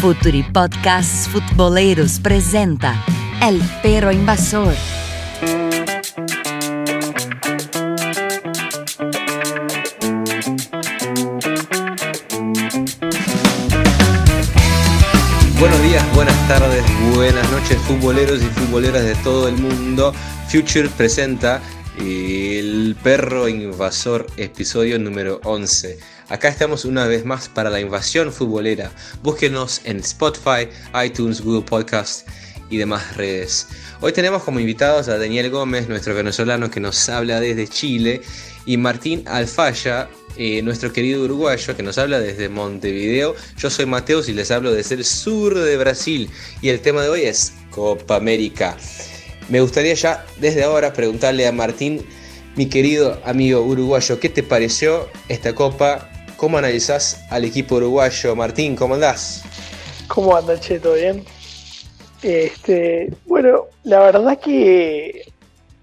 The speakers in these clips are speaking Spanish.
Futuri Podcasts Futboleros presenta El Perro Invasor. Buenos días, buenas tardes, buenas noches, futboleros y futboleras de todo el mundo. Future presenta El Perro Invasor, episodio número 11. Acá estamos una vez más para la invasión futbolera. Búsquenos en Spotify, iTunes, Google Podcast y demás redes. Hoy tenemos como invitados a Daniel Gómez, nuestro venezolano que nos habla desde Chile, y Martín Alfaya, eh, nuestro querido uruguayo que nos habla desde Montevideo. Yo soy Mateus y les hablo desde el sur de Brasil y el tema de hoy es Copa América. Me gustaría ya desde ahora preguntarle a Martín, mi querido amigo uruguayo, ¿qué te pareció esta copa? ¿Cómo analizás al equipo uruguayo? Martín, ¿cómo andás? ¿Cómo anda, Che? ¿Todo bien? Este, bueno, la verdad que.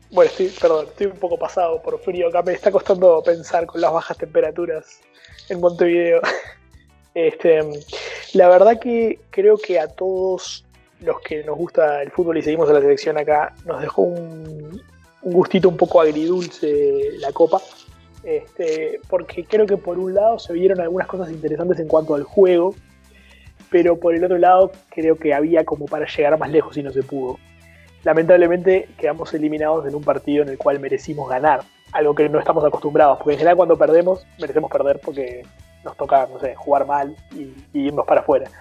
Bueno, estoy, perdón, estoy un poco pasado por frío. Acá me está costando pensar con las bajas temperaturas en Montevideo. Este, la verdad que creo que a todos los que nos gusta el fútbol y seguimos a la selección acá, nos dejó un, un gustito un poco agridulce la copa. Este, porque creo que por un lado se vieron algunas cosas interesantes en cuanto al juego, pero por el otro lado creo que había como para llegar más lejos y no se pudo. Lamentablemente quedamos eliminados en un partido en el cual merecimos ganar, algo que no estamos acostumbrados, porque en general cuando perdemos merecemos perder porque nos toca, jugar mal y, irnos para afuera.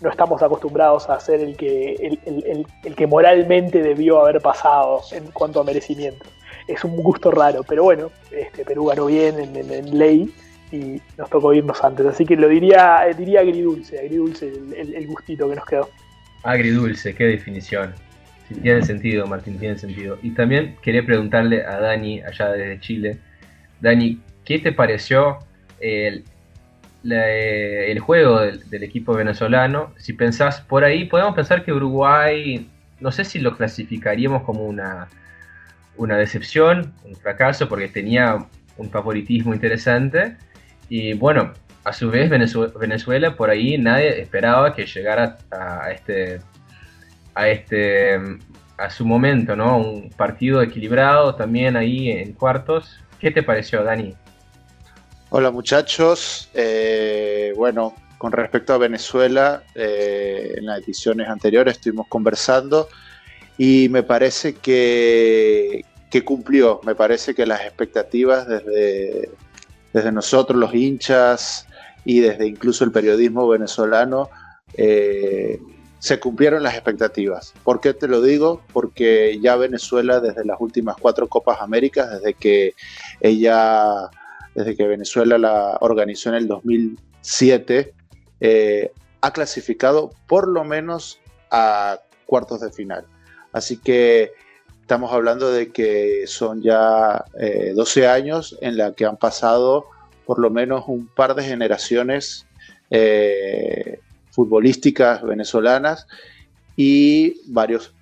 No estamos acostumbrados a ser el que, el que moralmente debió haber pasado en cuanto a merecimiento es un gusto raro, pero bueno, este, Perú ganó bien en, ley y nos tocó irnos antes, así que lo diría, eh, diría agridulce, agridulce el, gustito que nos quedó. Agridulce, qué definición. tiene sentido, Martín, tiene sentido. Y también quería preguntarle a Dani, allá desde Chile, Dani, ¿qué te pareció el, el juego del, del, equipo venezolano? Si pensás por ahí, podemos pensar que Uruguay, no sé si lo clasificaríamos como una una decepción, un fracaso, porque tenía un favoritismo interesante. Y bueno, a su vez Venezuela, por ahí nadie esperaba que llegara a, este a este a su momento, ¿no? Un partido equilibrado también ahí en cuartos. ¿Qué te pareció, Dani? Hola muchachos. Eh, bueno, con respecto a Venezuela, eh, en las ediciones anteriores estuvimos conversando y me parece que, que cumplió. Me parece que las expectativas desde, desde nosotros, los hinchas, y desde incluso el periodismo venezolano, eh, se cumplieron las expectativas. ¿Por qué te lo digo? Porque ya Venezuela desde las últimas cuatro Copas Américas, desde que ella, desde que Venezuela la organizó en el 2007, eh, ha clasificado por lo menos a cuartos de final. Así que estamos hablando de que son ya 12 eh, años en la que han pasado por lo menos un par de generaciones eh, futbolísticas venezolanas y varios,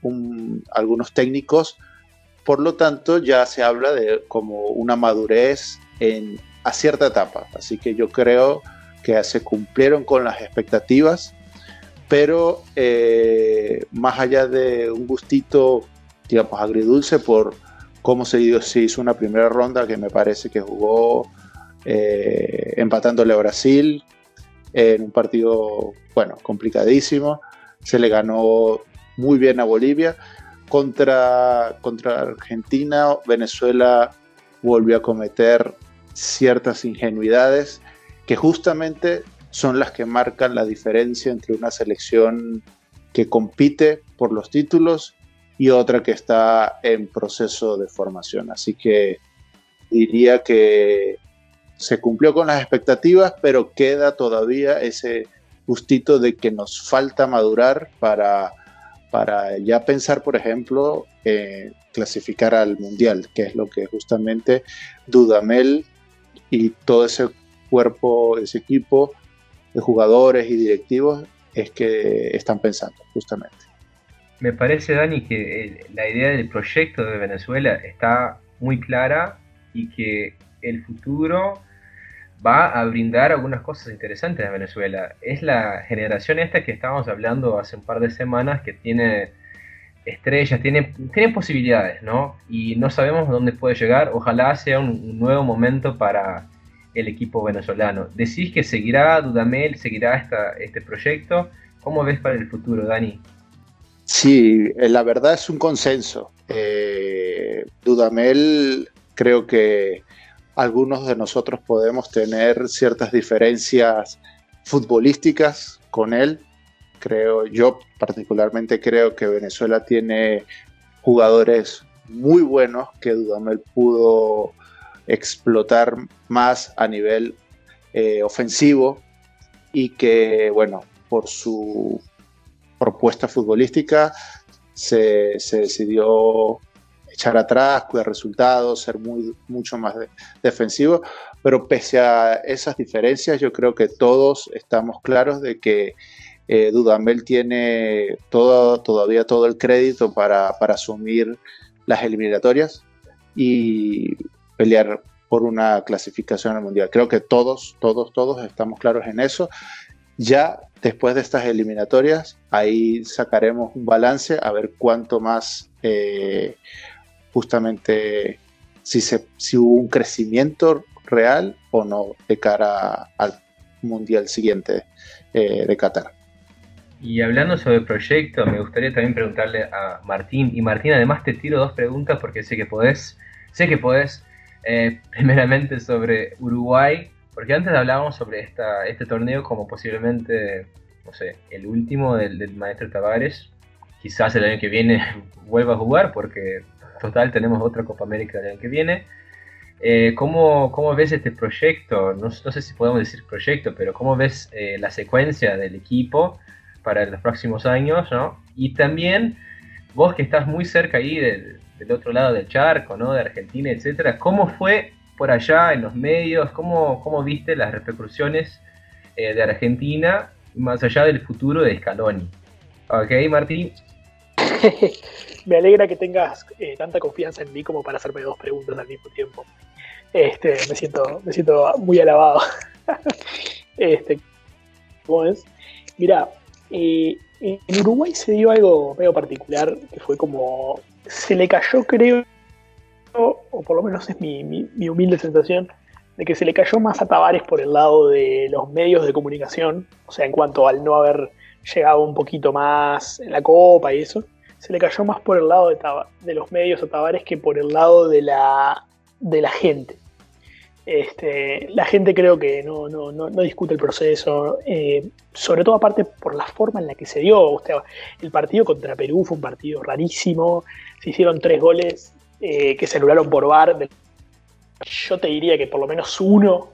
algunos técnicos. Por lo tanto, ya se habla de como una madurez en, a cierta etapa. Así que yo creo que se cumplieron con las expectativas pero eh, más allá de un gustito, digamos, agridulce por cómo se hizo, una primera ronda que me parece que jugó eh, empatándole a Brasil en un partido, bueno, complicadísimo. Se le ganó muy bien a Bolivia. Contra, contra Argentina, Venezuela volvió a cometer ciertas ingenuidades que justamente son las que marcan la diferencia entre una selección que compite por los títulos y otra que está en proceso de formación. Así que diría que se cumplió con las expectativas, pero queda todavía ese gustito de que nos falta madurar para, para ya pensar, por ejemplo, en clasificar al Mundial, que es lo que justamente Dudamel y todo ese cuerpo, ese equipo, de jugadores y directivos es que están pensando, justamente. Me parece, Dani, que la idea del proyecto de Venezuela está muy clara y que el futuro va a brindar algunas cosas interesantes a Venezuela. Es la generación esta que estábamos hablando hace un par de semanas que tiene estrellas, tiene, tiene posibilidades, ¿no? Y no sabemos dónde puede llegar. Ojalá sea un, nuevo momento para el equipo venezolano. ¿Decís que seguirá Dudamel, seguirá esta, este proyecto? ¿Cómo ves para el futuro, Dani? Sí, eh, la verdad es un consenso. Eh, Dudamel creo que algunos de nosotros podemos tener ciertas diferencias futbolísticas con él. Creo, yo particularmente creo que Venezuela tiene jugadores muy buenos que Dudamel pudo explotar más a nivel eh, ofensivo y que, bueno, por su propuesta futbolística se, se decidió echar atrás, cuidar resultados, ser muy, mucho más defensivo, pero pese a esas diferencias, yo creo que todos estamos claros de que eh, Dudamel tiene todo, todavía todo el crédito para, asumir las eliminatorias. Y pelear por una clasificación al mundial. Creo que todos, todos, todos estamos claros en eso. Ya después de estas eliminatorias, ahí sacaremos un balance a ver cuánto más eh, justamente si, se, si hubo un crecimiento real o no de cara al mundial siguiente eh, de Qatar. Y hablando sobre el proyecto, me gustaría también preguntarle a Martín. Y Martín, además te tiro dos preguntas porque sé que podés. Sé que podés. Eh, primeramente sobre Uruguay, porque antes hablábamos sobre esta, este torneo como posiblemente, no sé, el último del, del maestro Tavares. Quizás el año que viene vuelva a jugar porque total tenemos otra Copa América el año que viene. Eh, ¿cómo, ¿cómo, ves este proyecto? No, sé si podemos decir proyecto, pero ¿cómo ves eh, la secuencia del equipo para los próximos años? ¿no? Y también vos que estás muy cerca ahí del, del otro lado del charco, ¿no? de Argentina, etcétera, ¿cómo fue por allá en los medios? ¿Cómo, viste las repercusiones eh, de Argentina más allá del futuro de Scaloni? ¿Ok, Martín? me alegra que tengas eh, tanta confianza en mí como para hacerme dos preguntas al mismo tiempo. Este, me siento, me siento muy alabado. este, ¿Cómo es? Mira, eh, en Uruguay se dio algo medio particular, que fue como, se le cayó creo, o por lo menos es mi, mi humilde sensación, de que se le cayó más a Tavares por el lado de los medios de comunicación, o sea, en cuanto al no haber llegado un poquito más en la copa y eso se le cayó más por el lado de, de los medios a Tavares que por el lado de la, de la gente. Este, la gente creo que no, no, no, discute el proceso, eh, sobre todo aparte por la forma en la que se dio. el partido contra Perú fue un partido rarísimo, se hicieron tres goles eh, que se anularon por VAR. Yo te diría que por lo menos uno,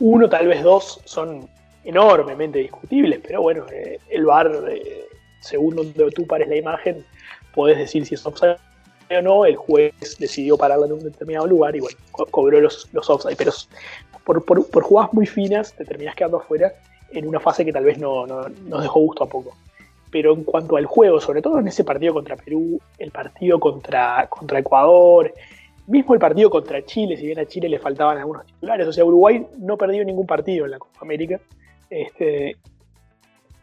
uno tal vez dos son enormemente discutibles, pero bueno, eh, el VAR, según donde tú pares la imagen, podés decir si es offside o no, el juez decidió pararla en un determinado lugar y bueno, cobró los, los offside, pero por, por, jugadas muy finas te terminás quedando afuera en una fase que tal vez no, nos dejó gusto a poco. Pero en cuanto al juego, sobre todo en ese partido contra Perú, el partido contra, contra Ecuador, mismo el partido contra Chile, si bien a Chile le faltaban algunos titulares, o sea, Uruguay no perdió ningún partido en la Copa América, este,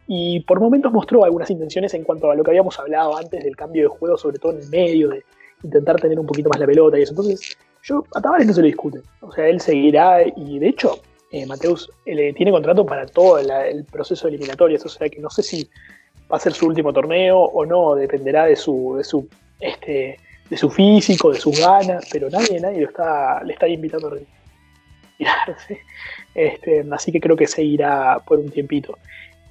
y por momentos mostró algunas intenciones en cuanto a lo que habíamos hablado antes del cambio de juego, sobre todo en el medio, de intentar tener un poquito más la pelota y eso. Entonces, yo a Tavares no se lo discute. O sea, él seguirá y de hecho, eh, Mateus eh, tiene contrato para todo el proceso de eliminatorias, o sea que no sé si va a ser su último torneo o no, dependerá de su, de su, este, de su físico, de sus ganas, pero nadie, nadie lo está, le está invitando a retirarse. Este, así que creo que seguirá por un tiempito.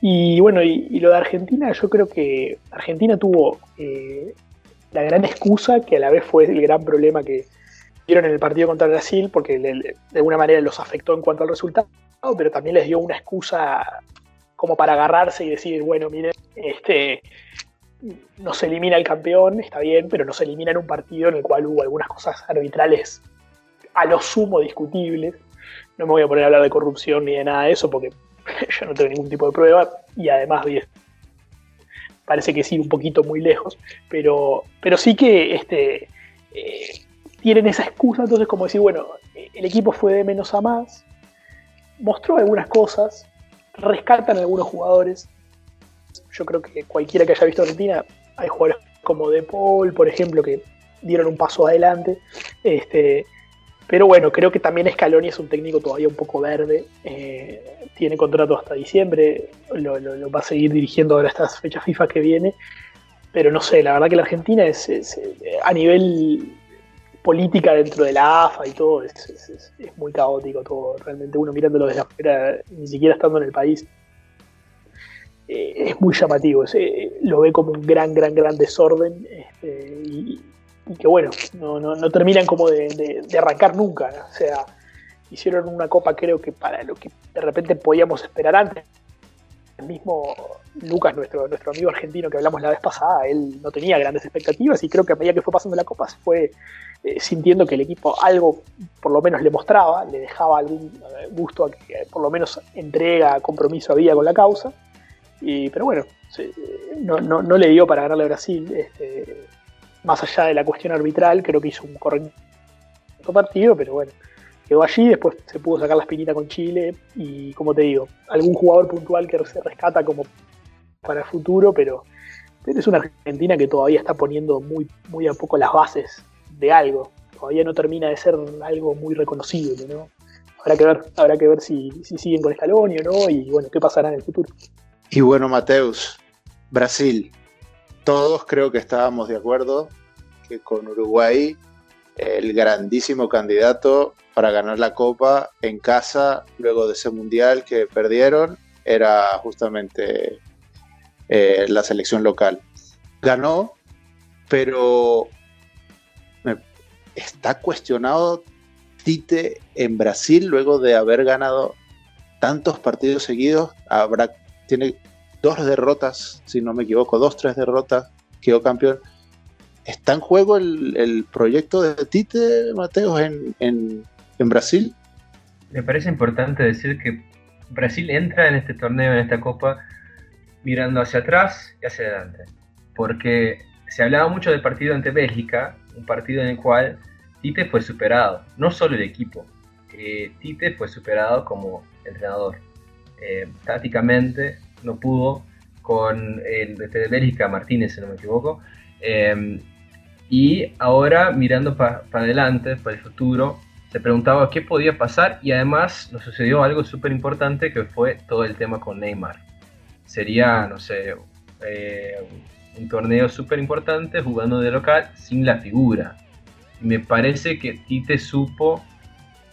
Y bueno, y, lo de Argentina, yo creo que Argentina tuvo eh, la gran excusa, que a la vez fue el gran problema que dieron en el partido contra Brasil, porque de alguna manera los afectó en cuanto al resultado, pero también les dio una excusa como para agarrarse y decir, bueno, miren, este, no se elimina el campeón, está bien, pero no se elimina en un partido en el cual hubo algunas cosas arbitrales a lo sumo discutibles. No me voy a poner a hablar de corrupción ni de nada de eso, porque yo no tengo ningún tipo de prueba y además parece que sí un poquito muy lejos, pero, pero sí que este, eh, tienen esa excusa, entonces como decir, bueno, el equipo fue de menos a más, mostró algunas cosas, rescatan algunos jugadores. Yo creo que cualquiera que haya visto Argentina, hay jugadores como De Paul, por ejemplo, que dieron un paso adelante. Este, pero bueno, creo que también Scaloni es un técnico todavía un poco verde. Eh, tiene contrato hasta diciembre. Lo, va a seguir dirigiendo ahora estas fechas FIFA que viene. Pero no sé, la verdad que la Argentina es, a nivel política dentro de la AFA y todo, es, muy caótico todo. Realmente uno mirándolo desde afuera, ni siquiera estando en el país, eh, es muy llamativo. Eh, lo ve como un gran, gran, gran desorden. Este, y, y que bueno, no, no, no terminan como de, arrancar nunca. O sea, hicieron una copa creo que para lo que de repente podíamos esperar antes. El mismo Lucas, nuestro, nuestro amigo argentino que hablamos la vez pasada, él no tenía grandes expectativas y creo que a medida que fue pasando la copa se fue eh, sintiendo que el equipo algo por lo menos le mostraba, le dejaba algún eh, gusto a que por lo menos entrega, compromiso había con la causa. Pero bueno, no, no, no, le dio para ganarle a Brasil. Este, más allá de la cuestión arbitral, creo que hizo un correcto partido, pero bueno, quedó allí, después se pudo sacar la espinita con Chile y como te digo, algún jugador puntual que se rescata como para el futuro, pero, es una Argentina que todavía está poniendo muy, muy a poco las bases de algo, todavía no termina de ser algo muy reconocible, ¿no? Habrá que ver, habrá que ver si, si siguen con Scaloni o no y bueno, qué pasará en el futuro. Y bueno, Mateus, Brasil, todos creo que estábamos de acuerdo que con Uruguay el grandísimo candidato para ganar la Copa en casa luego de ese mundial que perdieron era justamente eh, la selección local. Ganó, pero está cuestionado Tite en Brasil luego de haber ganado tantos partidos seguidos. Tiene dos derrotas, si no me equivoco, dos, tres derrotas, quedó campeón. ¿Está en juego el, proyecto de Tite, Mateo, en, en, Brasil? Me parece importante decir que Brasil entra en este torneo, en esta copa, mirando hacia atrás y hacia adelante. Porque se hablaba mucho del partido ante Bélgica, un partido en el cual Tite fue superado, no solo el equipo, eh, Tite fue superado como entrenador. Eh, tácticamente no pudo con el de Bélgica, Martínez, si no me equivoco. Em, y ahora, mirando para adelante, para el futuro, se preguntaba qué podía pasar y además nos sucedió algo súper importante que fue todo el tema con Neymar. Sería, no sé, eh, un torneo súper importante jugando de local sin la figura. Me parece que Tite supo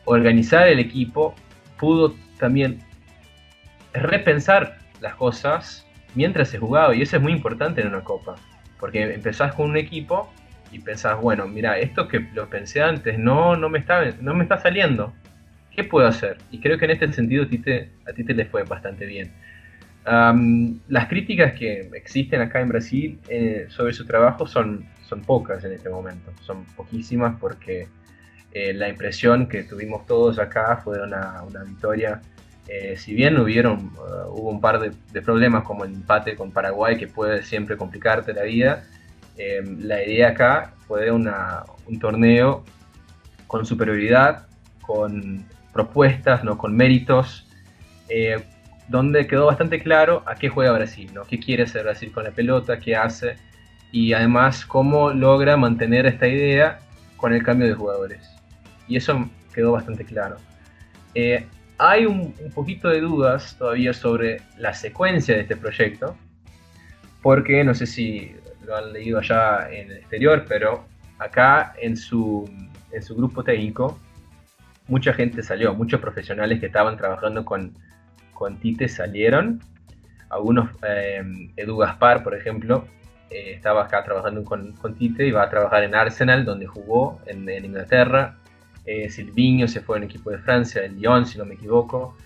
organizar el equipo, pudo también repensar las cosas mientras se jugaba y eso es muy importante en una copa, porque empezás con un equipo y pensás, bueno, mira, esto que lo pensé antes no, no, me, está, no me está saliendo, ¿qué puedo hacer? Y creo que en este sentido a ti te, a ti te le fue bastante bien. Las críticas que existen acá en Brasil eh, sobre su trabajo son, son pocas en este momento, son poquísimas porque eh, la impresión que tuvimos todos acá fue una, una victoria eh, si bien hubieron, uh, hubo un par de, problemas como el empate con Paraguay que puede siempre complicarte la vida, eh, la idea acá fue un torneo con superioridad, con propuestas, ¿no? con méritos, eh, donde quedó bastante claro a qué juega Brasil, ¿no? qué quiere hacer Brasil con la pelota, qué hace y además cómo logra mantener esta idea con el cambio de jugadores. Y eso quedó bastante claro hay un, poquito de dudas todavía sobre la secuencia de este proyecto, porque no sé si lo han leído allá en el exterior, pero acá en su, en su grupo técnico mucha gente salió, muchos profesionales que estaban trabajando con, con Tite salieron. Algunos, eh, Edu Gaspar, por ejemplo, eh, estaba acá trabajando con, con, Tite y va a trabajar en Arsenal, donde jugó en, en Inglaterra eh, Silviño se fue en equipo de Francia, el Lyon, si no me equivoco.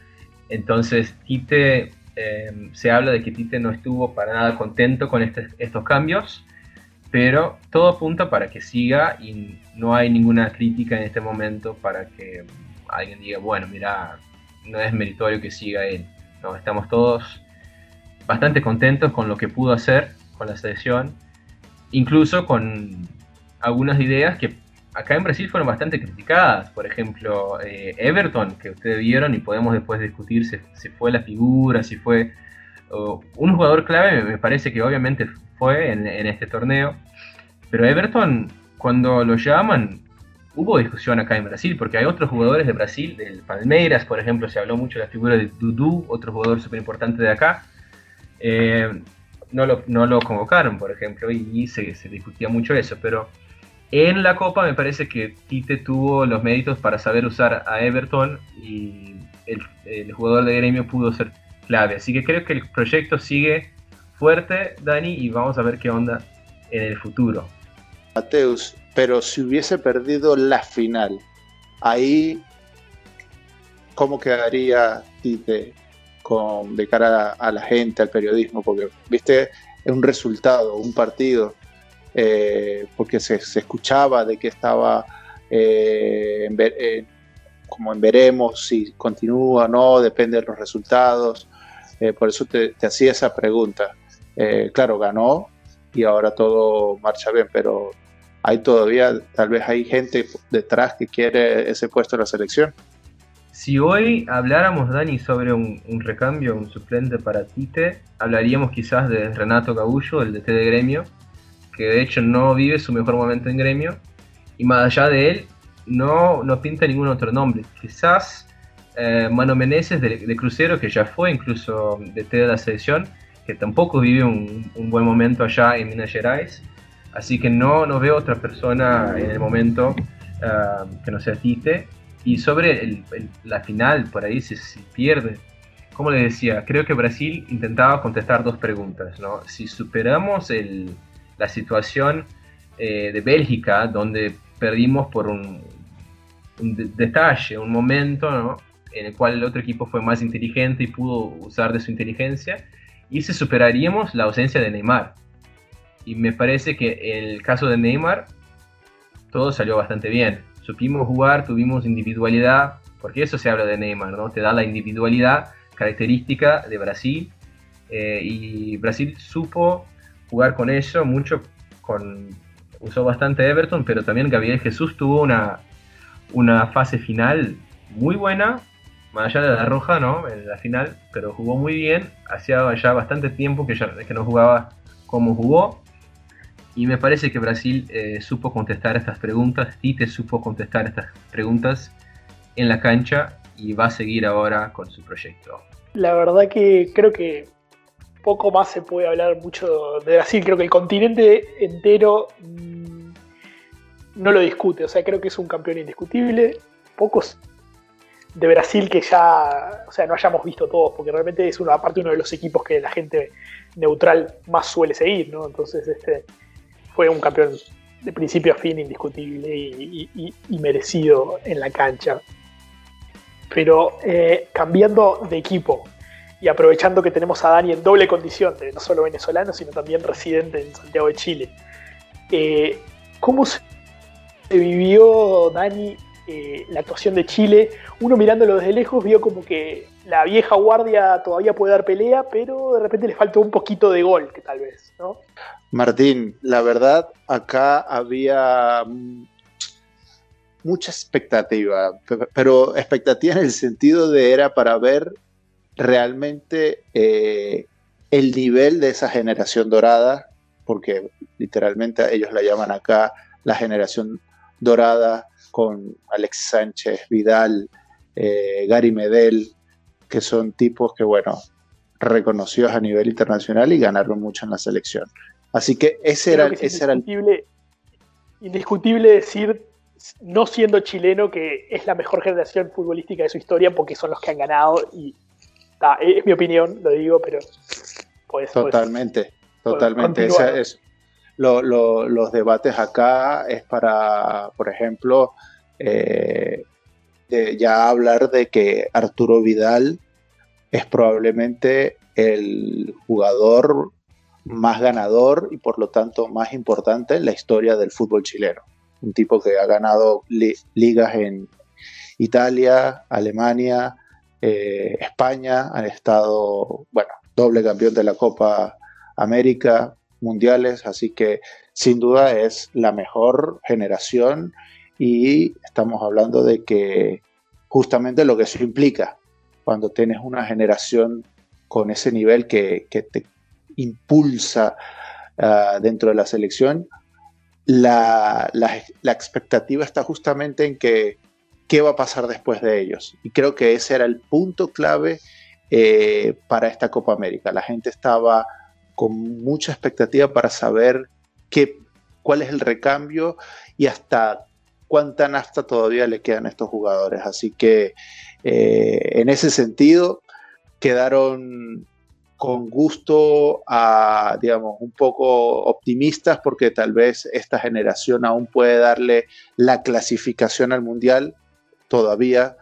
Entonces, Tite, em, se habla de que Tite no estuvo para nada contento con este, estos cambios, pero todo apunta para que siga y no hay ninguna crítica en este momento para que alguien diga, bueno, mira, no es meritorio que siga él. No, estamos todos bastante contentos con lo que pudo hacer con la selección, incluso con algunas ideas que acá en Brasil fueron bastante criticadas. Por ejemplo, eh, Everton, que ustedes vieron y podemos después discutir si, fue la figura, si fue un jugador clave, me parece que obviamente fue en, este torneo. Pero Everton, cuando lo llaman, hubo discusión acá en Brasil, porque hay otros jugadores de Brasil, del Palmeiras, por ejemplo, se habló mucho de la figura de Dudu, otro jugador súper importante de acá. Eh, no, lo, no lo convocaron, por ejemplo, y, se, se discutía mucho eso, pero en la Copa me parece que Tite tuvo los méritos para saber usar a Everton y el, jugador de gremio pudo ser clave. Así que creo que el proyecto sigue fuerte, Dani, y vamos a ver qué onda en el futuro. Mateus, pero si hubiese perdido la final, ahí, ¿cómo quedaría Tite con, de cara a, la gente, al periodismo? Porque, viste, es un resultado, un partido eh, porque se, escuchaba de que estaba eh, en como en veremos si continúa o no, depende de los resultados. Eh, por eso te, hacía esa pregunta. claro, ganó y ahora todo marcha bien, pero hay todavía, tal vez hay gente detrás que quiere ese puesto en la selección. Si hoy habláramos, Dani, sobre un, un, recambio, un suplente para Tite, hablaríamos quizás de Renato Gabullo, el DT de gremio, que de hecho no vive su mejor momento en gremio, y más allá de él, no, no pinta ningún otro nombre. Quizás eh, Mano Meneses de, Crucero, que ya fue incluso de de la selección, que tampoco vive un, buen momento allá en Minas Gerais, así que no, no veo otra persona en el momento eh, que no sea Tite. Y sobre la final, por ahí se, pierde como les decía, creo que Brasil intentaba contestar dos preguntas, ¿no? Si superamos el, la situación eh, de Bélgica, donde perdimos por un, detalle, un momento en el cual el otro equipo fue más inteligente y pudo usar de su inteligencia, y se superaríamos la ausencia de Neymar. Y me parece que el caso de Neymar, todo salió bastante bien. Supimos jugar, tuvimos individualidad, porque eso se habla de Neymar, ¿no? Te da la individualidad característica de Brasil. Eh, y Brasil supo jugar con eso, mucho con usó bastante Everton, pero también Gabriel Jesús tuvo una, una fase final muy buena, más allá de la roja, ¿no? En la final, pero jugó muy bien, hacía ya bastante tiempo que, ya, que no jugaba como jugó, y me parece que Brasil eh, supo contestar estas preguntas, Tite supo contestar estas preguntas en la cancha y va a seguir ahora con su proyecto. La verdad que creo que poco más se puede hablar mucho de Brasil. Creo que el continente entero mm, no lo discute. O sea, creo que es un campeón indiscutible. Pocos de Brasil que ya, o sea, no hayamos visto todos, porque realmente es una aparte uno de los equipos que la gente neutral más suele seguir, ¿no? Entonces, este fue un campeón de principio a fin indiscutible y, merecido en la cancha. Pero eh, cambiando de equipo, y aprovechando que tenemos a Dani en doble condición, de no solo venezolano, sino también residente en Santiago de Chile. Eh, ¿Cómo se vivió, Dani, eh, la actuación de Chile? Uno mirándolo desde lejos vio como que la vieja guardia todavía puede dar pelea, pero de repente le faltó un poquito de gol, que tal vez, ¿no? Martín, la verdad, acá había mucha expectativa, pero expectativa en el sentido de era para ver realmente eh, el nivel de esa generación dorada, porque literalmente ellos la llaman acá la generación dorada con Alex Sánchez, Vidal, eh, Gary Medel, que son tipos que, bueno, reconocidos a nivel internacional y ganaron mucho en la selección. Así que ese era, ese indiscutible, era el... indiscutible decir, no siendo chileno, que es la mejor generación futbolística de su historia porque son los que han ganado y es mi opinión, lo digo, pero pues, totalmente, totalmente. es, los debates acá es para, por ejemplo, eh, ya hablar de que Arturo Vidal es probablemente el jugador más ganador y por lo tanto más importante en la historia del fútbol chileno. Un tipo que ha ganado ligas en Italia, Alemania, eh, España han estado, bueno, doble campeón de la Copa América, mundiales, así que sin duda es la mejor generación y estamos hablando de que justamente lo que eso implica, cuando tienes una generación con ese nivel que, te impulsa ah, dentro de la selección, la, expectativa está justamente en que qué va a pasar después de ellos. Y creo que ese era el punto clave eh, para esta Copa América. La gente estaba con mucha expectativa para saber qué, cuál es el recambio y hasta cuánta nafta todavía le quedan a estos jugadores. Así que eh, en ese sentido quedaron con gusto a, digamos, un poco optimistas porque tal vez esta generación aún puede darle la clasificación al mundial. Todavía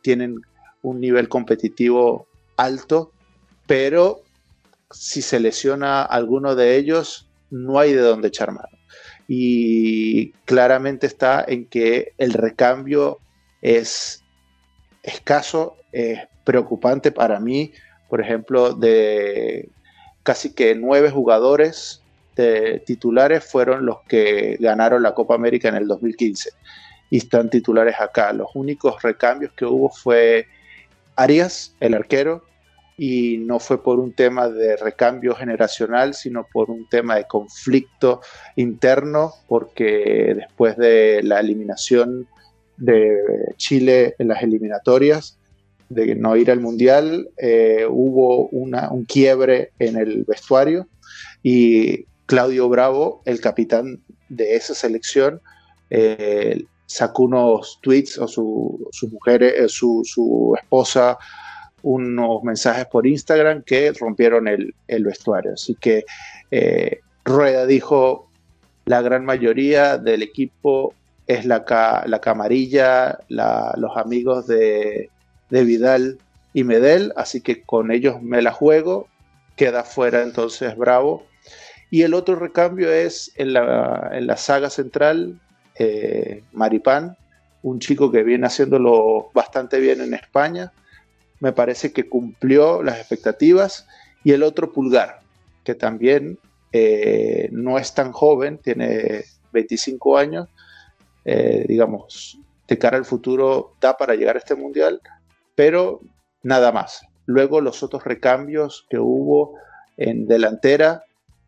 tienen un nivel competitivo alto, pero si se lesiona alguno de ellos, no hay de dónde echar mano. Y claramente está en que el recambio es escaso, es preocupante para mí. Por ejemplo, de casi que nueve jugadores de titulares fueron los que ganaron la Copa América en el 2015 y están titulares acá. Los únicos recambios que hubo fue Arias, el arquero, y no fue por un tema de recambio generacional, sino por un tema de conflicto interno, porque después de la eliminación de Chile en las eliminatorias, de no ir al Mundial, eh, hubo un quiebre en el vestuario y Claudio Bravo, el capitán de esa selección, eh, sacó unos tweets o su, su mujer, eh, su, su esposa unos mensajes por Instagram que rompieron el, vestuario. Así que Rueda dijo, la gran mayoría del equipo es la, la camarilla, los amigos de, Vidal y Medel, así que con ellos me la juego, queda fuera entonces Bravo. Y el otro recambio es en la, en la saga central, eh, Maripán, un chico que viene haciéndolo bastante bien en España, me parece que cumplió las expectativas. Y el otro Pulgar, que también eh, no es tan joven, tiene 25 años, eh, digamos, de cara al futuro da para llegar a este mundial, pero nada más. Luego los otros recambios que hubo en delantera,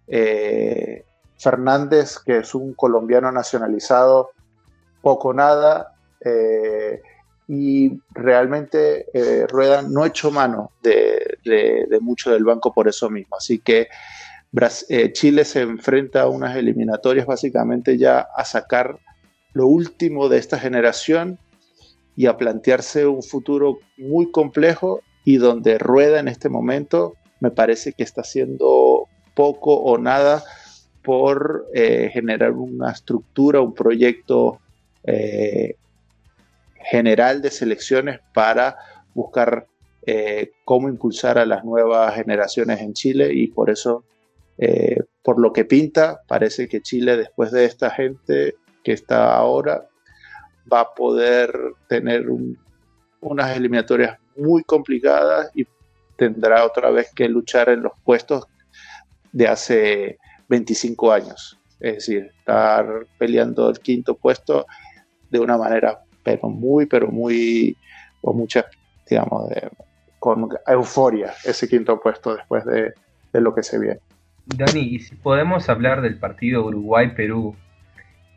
eh, Fernández, que es un colombiano nacionalizado, poco nada, y realmente eh, Rueda no echó mano de, mucho del banco por eso mismo. Así que eh, Chile se enfrenta a unas eliminatorias básicamente ya a sacar lo último de esta generación y a plantearse un futuro muy complejo y donde Rueda en este momento me parece que está haciendo poco o nada por eh, generar una estructura, un proyecto general de selecciones para buscar eh, cómo impulsar a las nuevas generaciones en Chile y por eso, eh, por lo que pinta, parece que Chile después de esta gente que está ahora va a poder tener unas eliminatorias muy complicadas y tendrá otra vez que luchar en los puestos de hace 25 años. Es decir, estar peleando el quinto puesto de una manera pero muy, pero muy, con mucha, digamos, con euforia ese quinto puesto después de, lo que se viene. Dani, y si podemos hablar del partido Uruguay-Perú,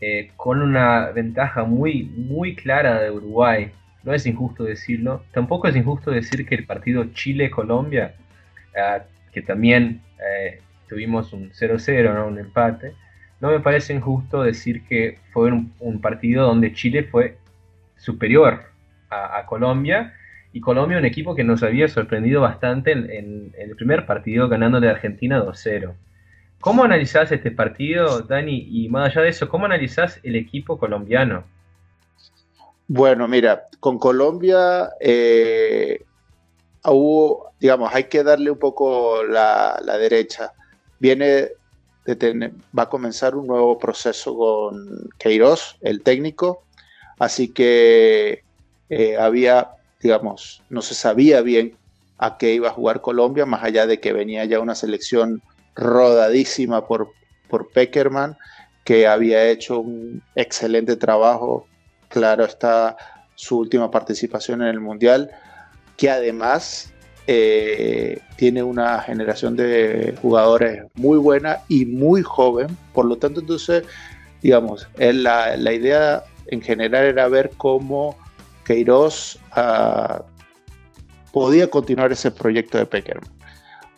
eh, con una ventaja muy, muy clara de Uruguay, no es injusto decirlo, tampoco es injusto decir que el partido Chile-Colombia, ah, que también eh, tuvimos un 0-0, ¿no? un empate, no me parece injusto decir que fue un partido donde Chile fue superior a, Colombia. Y Colombia, un equipo que nos había sorprendido bastante en, el primer partido, ganándole a Argentina 2-0. ¿Cómo analizás este partido, Dani? Y más allá de eso, ¿cómo analizás el equipo colombiano? Bueno, mira, con Colombia eh, hubo, digamos, hay que darle un poco la, derecha. Viene de tener, va a comenzar un nuevo proceso con Queiroz, el técnico, Así que eh, había, digamos, no se sabía bien a qué iba a jugar Colombia, más allá de que venía ya una selección rodadísima por, por Peckerman, que había hecho un excelente trabajo claro está su última participación en el Mundial, que además eh, tiene una generación de jugadores muy buena y muy joven, por lo tanto entonces, digamos, la, la idea en general era ver cómo Queiroz ah, podía continuar ese proyecto de Peckerman.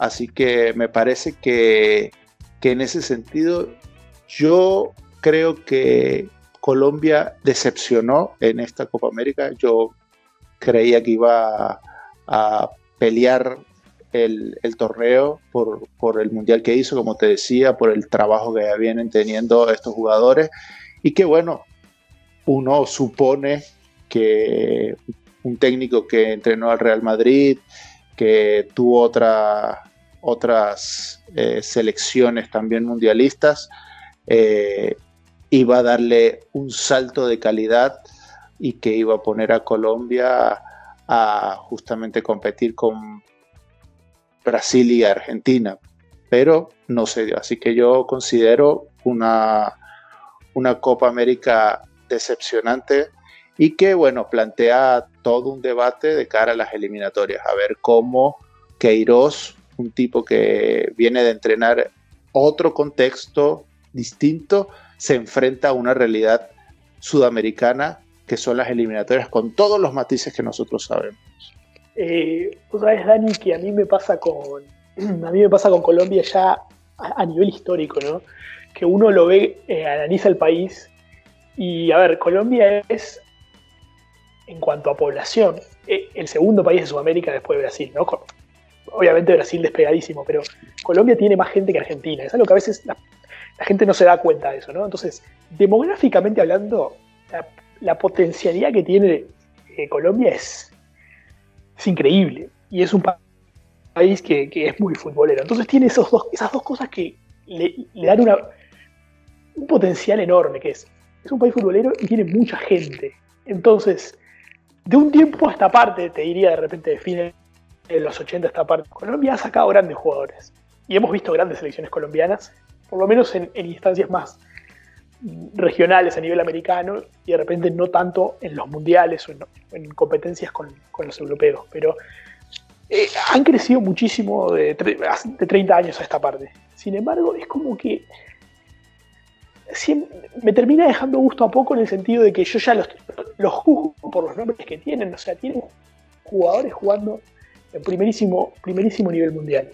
Así que me parece que, que en ese sentido yo creo que Colombia decepcionó en esta Copa América. Yo creía que iba a, pelear el, torneo por, el mundial que hizo, como te decía, por el trabajo que vienen teniendo estos jugadores. Y que bueno, uno supone que un técnico que entrenó al Real Madrid, que tuvo otras eh, selecciones también mundialistas, eh, iba a darle un salto de calidad y que iba a poner a Colombia a justamente competir con Brasil y Argentina, pero no se dio. Así que yo considero una, una Copa América decepcionante y que, bueno, plantea todo un debate de cara a las eliminatorias, a ver cómo Queiroz, un tipo que viene de entrenar otro contexto distinto, se enfrenta a una realidad sudamericana que son las eliminatorias con todos los matices que nosotros sabemos. Eh, sabes, Dani, que a mí me pasa con a mí me pasa con Colombia ya a, nivel histórico, ¿no? Que uno lo ve, eh, analiza el país y a ver, Colombia es en cuanto a población eh, el segundo país de Sudamérica después de Brasil, ¿no? Obviamente Brasil despegadísimo, pero Colombia tiene más gente que Argentina. Es algo que a veces la gente no se da cuenta de eso, ¿no? Entonces, demográficamente hablando, la, potencialidad que tiene eh, Colombia es, es, increíble. Y es un país que, es muy futbolero. Entonces tiene esos dos, esas dos cosas que le, dan una, un potencial enorme, que es, es un país futbolero y tiene mucha gente. Entonces, de un tiempo a esta parte, te diría de repente de fines de los 80 a esta parte, Colombia ha sacado grandes jugadores. Y hemos visto grandes selecciones colombianas por lo menos en, instancias más regionales a nivel americano y de repente no tanto en los mundiales o en, competencias con, los europeos. Pero eh, han crecido muchísimo de, de, 30 años a esta parte. Sin embargo, es como que me termina dejando gusto a poco en el sentido de que yo ya los juzgo por los nombres que tienen. O sea, tienen jugadores jugando en primerísimo, primerísimo nivel mundial.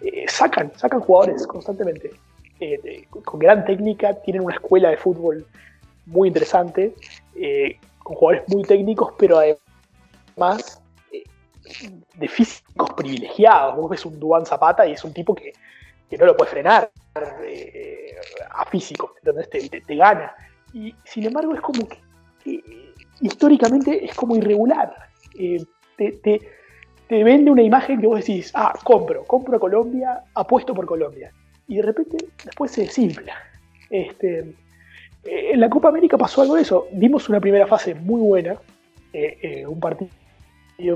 Eh, sacan, sacan jugadores constantemente. Eh, con gran técnica, tienen una escuela de fútbol muy interesante, eh, con jugadores muy técnicos, pero además eh, de físicos privilegiados. Vos ves un Duan Zapata y es un tipo que, no lo puede frenar a físico, entonces te, gana. Y sin embargo es como que, históricamente es como irregular. te, te vende una imagen que vos decís, ah, compro, compro a Colombia, apuesto por Colombia y de repente después se desinfla. Este, eh, en la Copa América pasó algo de eso. Vimos una primera fase muy buena, eh, eh, un partido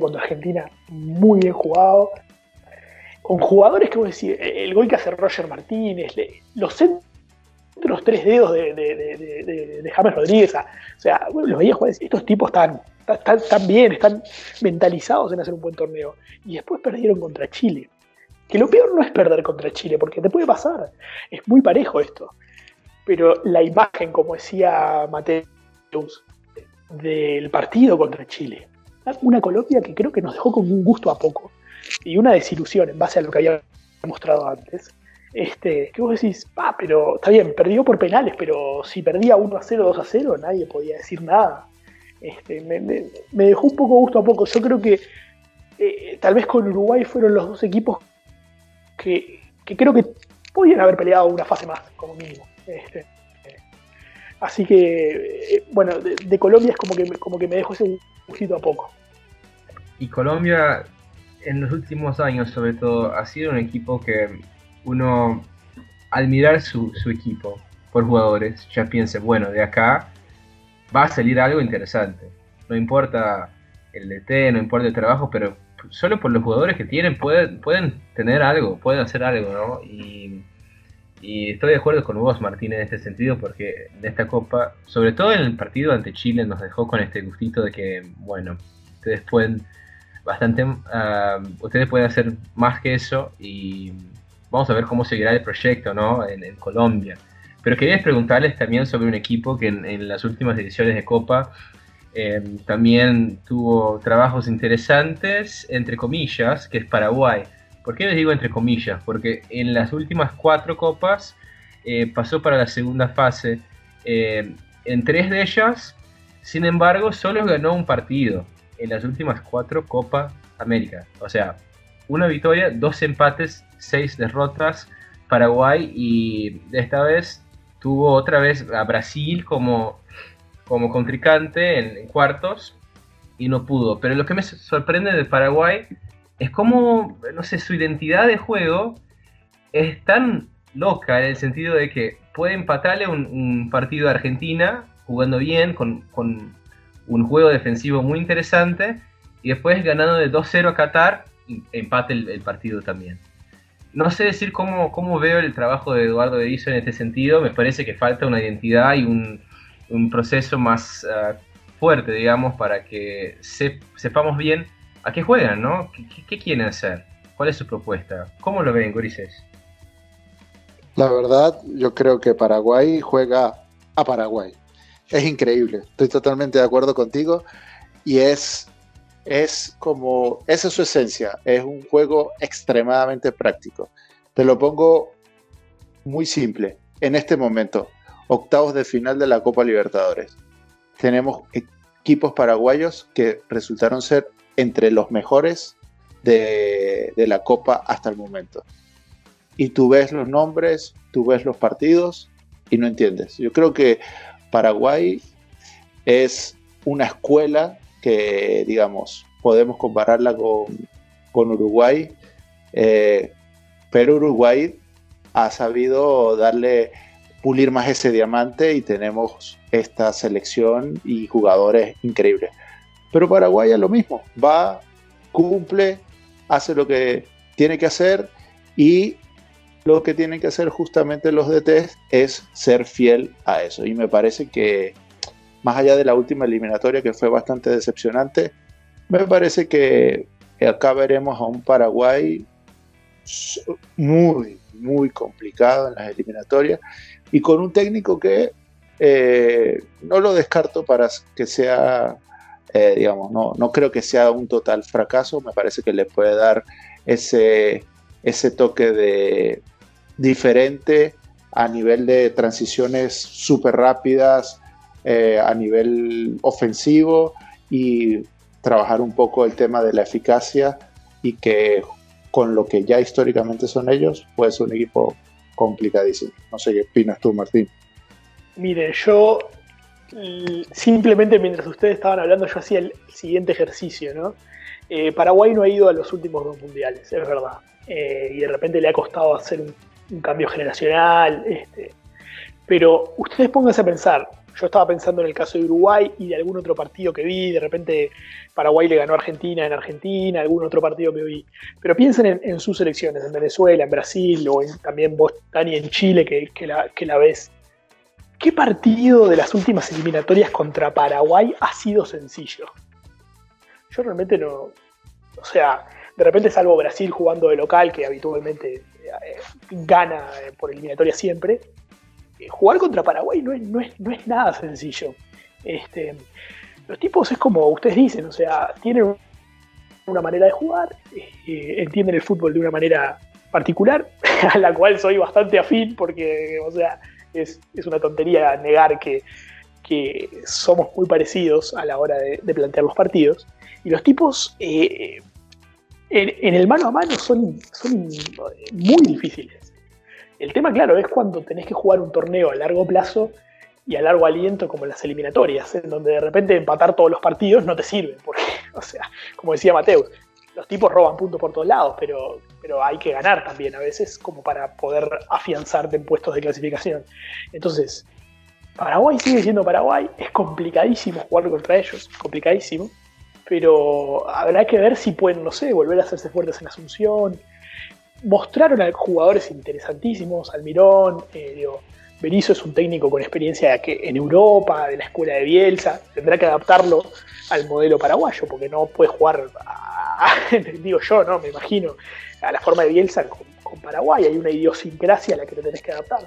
contra Argentina muy bien jugado, con jugadores que vos decís, el gol que hace Roger Martínez, los centros tres dedos de, James Rodríguez, o sea, los veía jugar, estos tipos están, están, están bien, están mentalizados en hacer un buen torneo. Y después perdieron contra Chile. Que lo peor no es perder contra Chile, porque te puede pasar. Es muy parejo esto. Pero la imagen, como decía Mateus, del partido contra Chile. Una Colombia que creo que nos dejó con un gusto a poco. Y una desilusión en base a lo que había mostrado antes. Este, que vos decís, ah, pero está bien, perdió por penales, pero si perdía 1 a 0, 2 a 0, nadie podía decir nada. Este, me, dejó un poco gusto a poco. Yo creo que eh, tal vez con Uruguay fueron los dos equipos que, creo que podían haber peleado una fase más, como mínimo. Este, así que, eh, bueno, de, Colombia es como que, como que me dejó ese gustito a poco. Y Colombia, en los últimos años sobre todo, ha sido un equipo que uno, al mirar su, su equipo por jugadores, ya piensa, bueno, de acá va a salir algo interesante. No importa el DT, no importa el trabajo, pero solo por los jugadores que tienen pueden, pueden tener algo, pueden hacer algo, ¿no? Y, estoy de acuerdo con vos, Martín, en este sentido, porque en esta Copa, sobre todo en el partido ante Chile, nos dejó con este gustito de que, bueno, ustedes pueden bastante, ah, ustedes pueden hacer más que eso y vamos a ver cómo seguirá el proyecto, ¿no? En, Colombia. Pero quería preguntarles también sobre un equipo que en, las últimas ediciones de Copa eh, también tuvo trabajos interesantes, entre comillas, que es Paraguay. ¿Por qué les digo entre comillas? Porque en las últimas cuatro copas eh, pasó para la segunda fase. Eh, en tres de ellas, sin embargo, solo ganó un partido en las últimas cuatro Copa América. O sea, una victoria, dos empates, seis derrotas. Paraguay y esta vez tuvo otra vez a Brasil como, como contrincante en cuartos y no pudo. Pero lo que me sorprende de Paraguay es como, no sé, su identidad de juego es tan loca en el sentido de que puede empatarle un, partido a Argentina jugando bien, con, un juego defensivo muy interesante, y después ganando de 2-0 a Qatar, empate el, partido también. No sé decir cómo, cómo veo el trabajo de Eduardo Berizzo en este sentido, me parece que falta una identidad y un, proceso más ah, fuerte, digamos, para que sepamos bien ¿A qué juegan, no? ¿Qué, quieren hacer? ¿Cuál es su propuesta? ¿Cómo lo ven, Gurises? La verdad, yo creo que Paraguay juega a Paraguay. Es increíble, estoy totalmente de acuerdo contigo y es, es como, esa es su esencia, es un juego extremadamente práctico. Te lo pongo muy simple. En este momento, octavos de final de la Copa Libertadores. Tenemos equipos paraguayos que resultaron ser entre los mejores de, la Copa hasta el momento. Y tú ves los nombres, tú ves los partidos y no entiendes. Yo creo que Paraguay es una escuela que, digamos, podemos compararla con, Uruguay, eh, pero Uruguay ha sabido darle, pulir más ese diamante y tenemos esta selección y jugadores increíbles. Pero Paraguay es lo mismo, va, cumple, hace lo que tiene que hacer y lo que tienen que hacer justamente los DT es ser fiel a eso. Y me parece que más allá de la última eliminatoria que fue bastante decepcionante, me parece que acá veremos a un Paraguay muy, muy complicado en las eliminatorias y con un técnico que eh, no lo descarto para que sea eh, digamos, no, no creo que sea un total fracaso, me parece que le puede dar ese, ese toque de diferente a nivel de transiciones súper rápidas, eh, a nivel ofensivo y trabajar un poco el tema de la eficacia y que con lo que ya históricamente son ellos, puede ser un equipo complicadísimo. No sé qué opinas tú, Martín. Mire, yo simplemente mientras ustedes estaban hablando yo hacía el siguiente ejercicio, ¿no? Eh, Paraguay no ha ido a los últimos dos mundiales, es verdad. Eh, y de repente le ha costado hacer un, cambio generacional. Este, pero ustedes pónganse a pensar, yo estaba pensando en el caso de Uruguay y de algún otro partido que vi, de repente Paraguay le ganó a Argentina en Argentina, algún otro partido que vi. Pero piensen en, sus selecciones, en Venezuela, en Brasil o también vos, Dani, en Chile, que, la, que la ves ¿Qué partido de las últimas eliminatorias contra Paraguay ha sido sencillo? Yo realmente no. O sea, de repente salvo Brasil jugando de local, que habitualmente eh, gana eh, por eliminatoria siempre, jugar contra Paraguay no es, nada sencillo. Este, los tipos es como ustedes dicen, o sea, tienen una manera de jugar, entienden el fútbol de una manera particular, a la cual soy bastante afín porque, o sea, es, una tontería negar que, somos muy parecidos a la hora de, plantear los partidos. Y los tipos eh, en, el mano a mano son muy difíciles. El tema, claro, es cuando tenés que jugar un torneo a largo plazo y a largo aliento como las eliminatorias, en donde de repente empatar todos los partidos no te sirve, porque, o sea, como decía Mateus, los tipos roban puntos por todos lados, pero, pero hay que ganar también a veces como para poder afianzarte en puestos de clasificación. Entonces, Paraguay sigue siendo Paraguay, es complicadísimo jugar contra ellos, complicadísimo, pero habrá que ver si pueden, no sé, volver a hacerse fuertes en Asunción. Mostraron a jugadores interesantísimos, Almirón, eh, digo, Berizzo es un técnico con experiencia que en Europa, de la escuela de Bielsa, tendrá que adaptarlo al modelo paraguayo, porque no puede jugar, digo yo, ¿no? Me imagino, a la forma de Bielsa con, Paraguay, hay una idiosincrasia a la que te tenés que adaptar.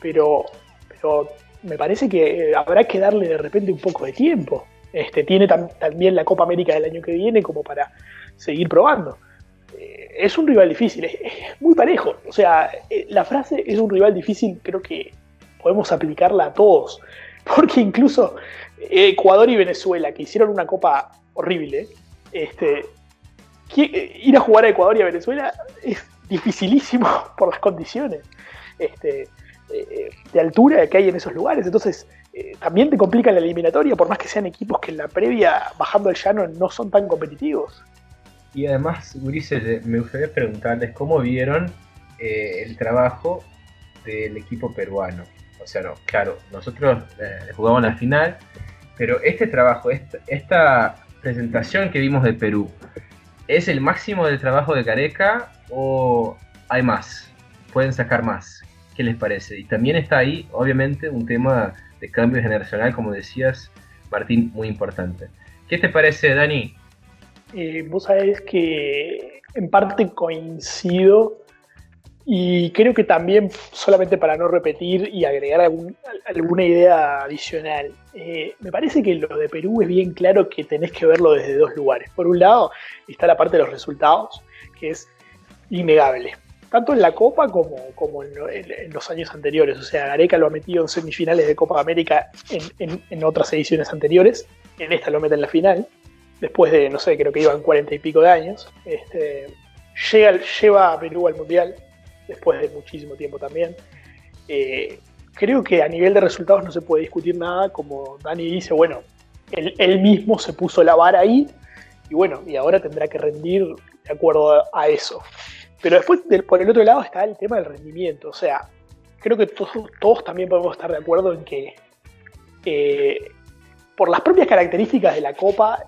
Pero, pero me parece que habrá que darle de repente un poco de tiempo. Este, tiene también la Copa América del año que viene como para seguir probando. Eh, es un rival difícil, es, muy parejo. O sea, eh, la frase es un rival difícil, creo que podemos aplicarla a todos. Porque incluso Ecuador y Venezuela, que hicieron una copa horrible, este, ir a jugar a Ecuador y a Venezuela es dificilísimo por las condiciones este, eh, de altura que hay en esos lugares. Entonces, eh, también te complica la eliminatoria, por más que sean equipos que en la previa, bajando el llano, no son tan competitivos. Y además, Ulises, me gustaría preguntarles cómo vieron eh, el trabajo del equipo peruano. O sea, no, claro, nosotros jugamos la final, pero este trabajo, esta, presentación que vimos de Perú, ¿es el máximo del trabajo de Careca o hay más? ¿Pueden sacar más? ¿Qué les parece? Y también está ahí, obviamente, un tema de cambio generacional, como decías, Martín, muy importante. ¿Qué te parece, Dani? Eh, vos sabés que en parte coincido y creo que también, solamente para no repetir y agregar alguna idea adicional, eh, me parece que lo de Perú es bien claro que tenés que verlo desde dos lugares. Por un lado está la parte de los resultados, que es innegable, tanto en la Copa como, como en, los años anteriores. O sea, Gareca lo ha metido en semifinales de Copa América en, otras ediciones anteriores, en esta lo mete en la final, después de, no sé, creo que iban cuarenta y pico de años. Este, llega, lleva a Perú al Mundial después de muchísimo tiempo también. Eh, creo que a nivel de resultados no se puede discutir nada, como Dani dice, bueno, él, mismo se puso la vara ahí y bueno, y ahora tendrá que rendir de acuerdo a eso. Pero después, por el otro lado, está el tema del rendimiento. O sea, creo que todos, también podemos estar de acuerdo en que eh, por las propias características de la Copa,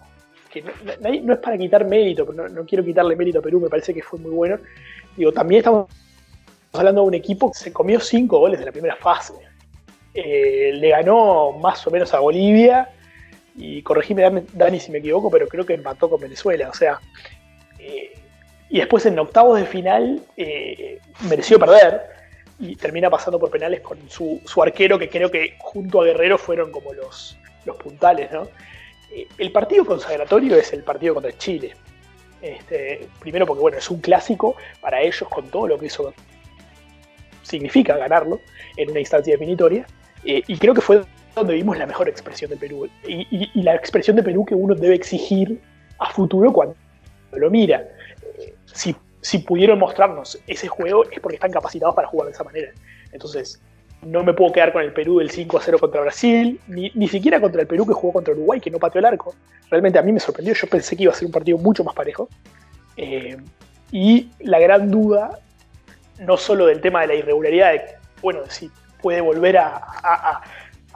que no, es para quitar mérito, pero no, quiero quitarle mérito a Perú, me parece que fue muy bueno. Digo, también estamos hablando de un equipo que se comió cinco goles de la primera fase. Eh, le ganó más o menos a Bolivia y corregime Dani si me equivoco, pero creo que empató con Venezuela. O sea, eh, y después en octavos de final eh, mereció perder y termina pasando por penales con su, arquero, que creo que junto a Guerrero fueron como los, los puntales. ¿no? El partido consagratorio es el partido contra Chile. Este, primero porque bueno, es un clásico para ellos con todo lo que hizo significa ganarlo en una instancia definitoria. Eh, y creo que fue donde vimos la mejor expresión de Perú. Y, la expresión de Perú que uno debe exigir a futuro cuando lo mira. Eh, si, si pudieron mostrarnos ese juego es porque están capacitados para jugar de esa manera. Entonces, no me puedo quedar con el Perú del 5 a 0 contra Brasil, ni, ni, siquiera contra el Perú que jugó contra Uruguay, que no pateó el arco. Realmente a mí me sorprendió, yo pensé que iba a ser un partido mucho más parejo. Eh, y la gran duda no solo del tema de la irregularidad, de, bueno, si puede volver a,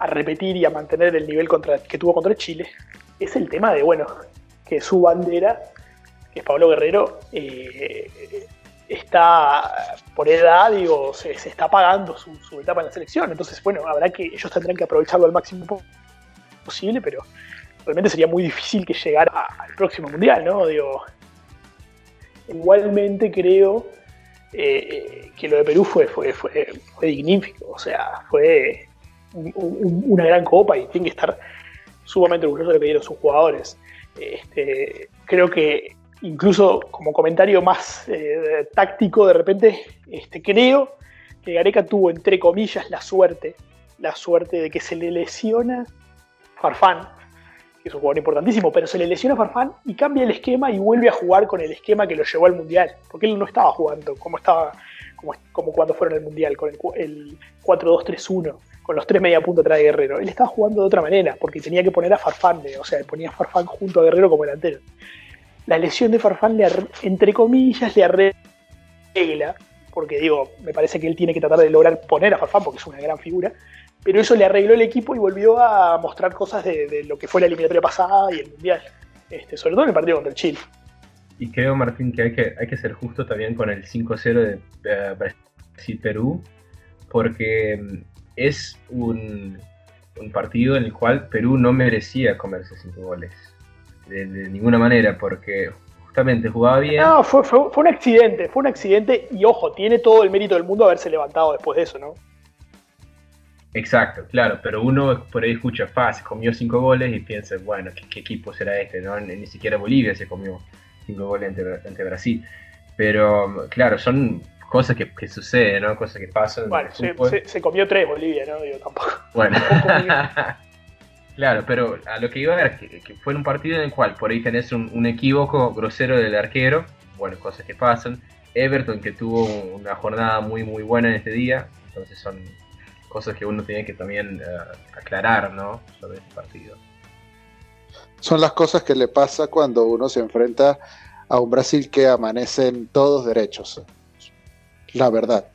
repetir y a mantener el nivel contra, que tuvo contra Chile, es el tema de, bueno, que su bandera, que es Pablo Guerrero, eh, está por edad, digo, se, está pagando su, etapa en la selección. Entonces, bueno, habrá que, ellos tendrán que aprovecharlo al máximo posible, pero realmente sería muy difícil que llegara al próximo mundial, ¿no? Digo, igualmente creo eh, que lo de Perú fue, fue, fue, dignífico, o sea, fue una gran copa y tiene que estar sumamente orgulloso de lo que dieron sus jugadores. Este, creo que incluso como comentario más eh, táctico, de repente, este, creo que Gareca tuvo, entre comillas, la suerte, la suerte de que se le lesiona Farfán, que es un jugador importantísimo, pero se le lesiona Farfán y cambia el esquema y vuelve a jugar con el esquema que lo llevó al Mundial, porque él no estaba jugando como estaba como, cuando fueron al Mundial, con el, 4-2-3-1, con los tres media punta atrás de Guerrero. Él estaba jugando de otra manera, porque tenía que poner a Farfán, o sea, ponía Farfán junto a Guerrero como delantero. La lesión de Farfán, le entre comillas, le arregla, porque digo, me parece que él tiene que tratar de lograr poner a Farfán, porque es una gran figura, pero eso le arregló el equipo y volvió a mostrar cosas de, lo que fue la eliminatoria pasada y el mundial, este, sobre todo en el partido contra el Chile. y creo, Martín, que hay que, hay que ser justo también con el 5-0 de eh, Brasil-Perú, porque mm, es un, un, partido en el cual Perú no merecía comerse 5 goles. De, ninguna manera, porque justamente jugaba bien. No, fue, fue, fue, un accidente, fue un accidente y ojo, tiene todo el mérito del mundo haberse levantado después de eso, ¿no? Exacto, claro, pero uno por ahí escucha, Faz, comió 5 goles y piensa, bueno, ¿qué, equipo será este? ¿no? Ni siquiera Bolivia se comió cinco goles ante, Brasil. Pero claro, son cosas que, que, suceden, ¿no? Cosas que pasan. Bueno, se, comió tres Bolivia, ¿no? Digo, tampoco. Bueno. claro, pero a lo que iba a ver, que, que, fue un partido en el cual por ahí tenés un, equívoco grosero del arquero, bueno, cosas que pasan. Everton que tuvo una jornada muy muy buena en este día, entonces son cosas que uno tiene que también eh, aclarar, ¿no? Sobre este partido son las cosas que le pasa cuando uno se enfrenta a un Brasil que amanecen todos derechos. La verdad.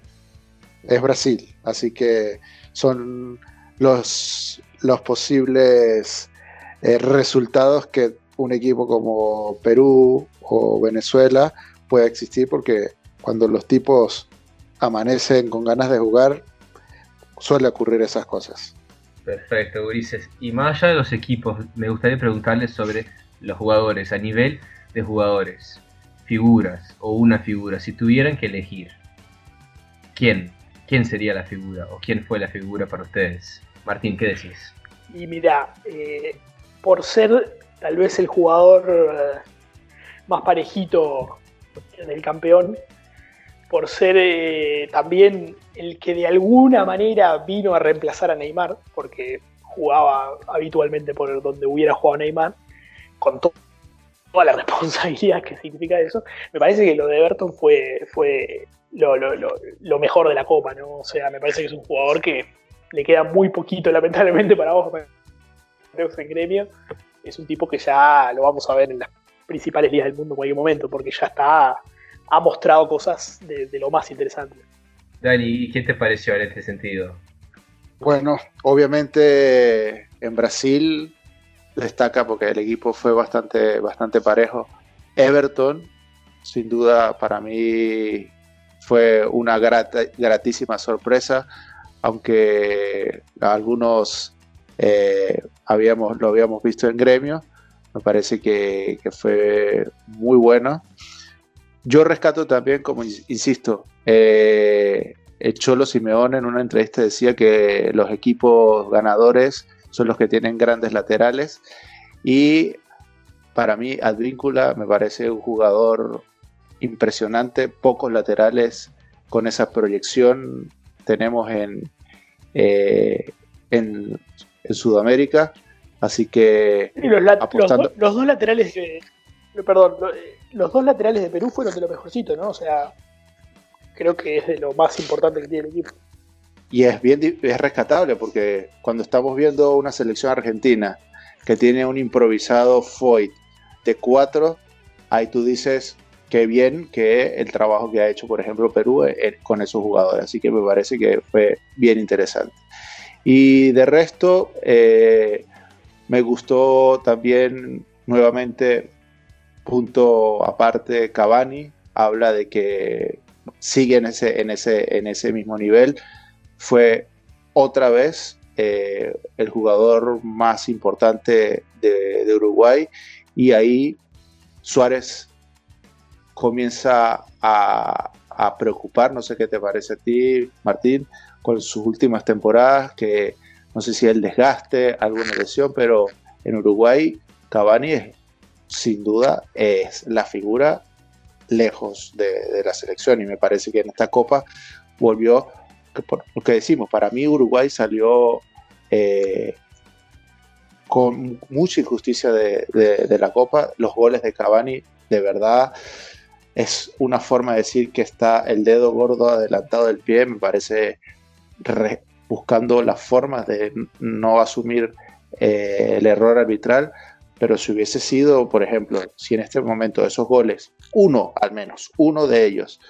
Es Brasil. Así que son los, los posibles eh, resultados que un equipo como Perú o Venezuela puede existir porque cuando los tipos amanecen con ganas de jugar, suele ocurrir esas cosas. Perfecto, Ulises. Y más allá de los equipos, me gustaría preguntarles sobre los jugadores, a nivel de jugadores, figuras o una figura. Si tuvieran que elegir, ¿quién? ¿Quién sería la figura o quién fue la figura para ustedes? Martín, ¿qué decís? Y mira, eh, por ser tal vez el jugador eh, más parejito del campeón, por ser eh, también el que de alguna manera vino a reemplazar a Neymar, porque jugaba habitualmente por donde hubiera jugado Neymar, con toda la responsabilidad que significa eso, me parece que lo de Everton fue, fue lo, lo, mejor de la Copa, ¿no? O sea, me parece que es un jugador que le queda muy poquito, lamentablemente, para vos en gremio. Es un tipo que ya lo vamos a ver en las principales ligas del mundo en cualquier momento, porque ya está ha mostrado cosas de, lo más interesante. Dani, ¿qué te pareció en este sentido? Bueno, obviamente en Brasil destaca porque el equipo fue bastante, bastante parejo. Everton, sin duda, para mí fue una gratísima sorpresa, aunque algunos eh, habíamos, lo habíamos visto en gremio. Me parece que, fue muy bueno. Yo rescato también, como insisto, eh, el Cholo Simeone en una entrevista decía que los equipos ganadores son los que tienen grandes laterales y para mí Advíncula me parece un jugador impresionante, pocos laterales con esa proyección tenemos en, eh, en, Sudamérica, así que los, los, dos laterales, perdón, los dos laterales de Perú fueron de lo mejorcito, ¿no? O sea, creo que es de lo más importante que tiene el equipo. Y es bien es rescatable porque cuando estamos viendo una selección argentina que tiene un improvisado Foyt de cuatro, ahí tú dices qué bien que el trabajo que ha hecho, por ejemplo, Perú eh, con esos jugadores. Así que me parece que fue bien interesante. Y de resto, eh, me gustó también nuevamente punto aparte, Cavani habla de que sigue en ese, en ese, en ese mismo nivel. Fue otra vez eh, el jugador más importante de, Uruguay y ahí Suárez comienza a, preocupar, no sé qué te parece a ti, Martín, con sus últimas temporadas, que no sé si el desgaste, alguna lesión, pero en Uruguay Cavani es sin duda es la figura lejos de, la selección. Y me parece que en esta copa volvió, lo que decimos, para mí Uruguay salió eh, con mucha injusticia de, la copa, los goles de Cavani de verdad es una forma de decir que está el dedo gordo adelantado del pie, me parece buscando las formas de no asumir eh, el error arbitral, pero si hubiese sido, por ejemplo, si en este momento esos goles, uno al menos, uno de ellos,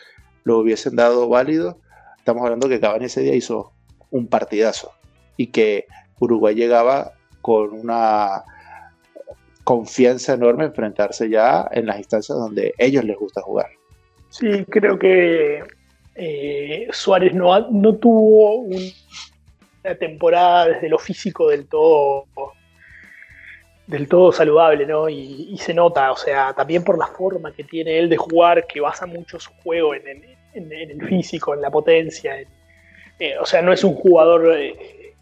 lo hubiesen dado válido, estamos hablando que Cavani ese día hizo un partidazo y que Uruguay llegaba con una confianza enorme enfrentarse ya en las instancias donde ellos les gusta jugar. Sí, creo que eh, Suárez no, tuvo una temporada desde lo físico del todo del todo saludable, ¿no? Y, se nota, o sea, también por la forma que tiene él de jugar, que basa mucho su juego en, el físico, en la potencia. Eh, o sea, no es un jugador, eh,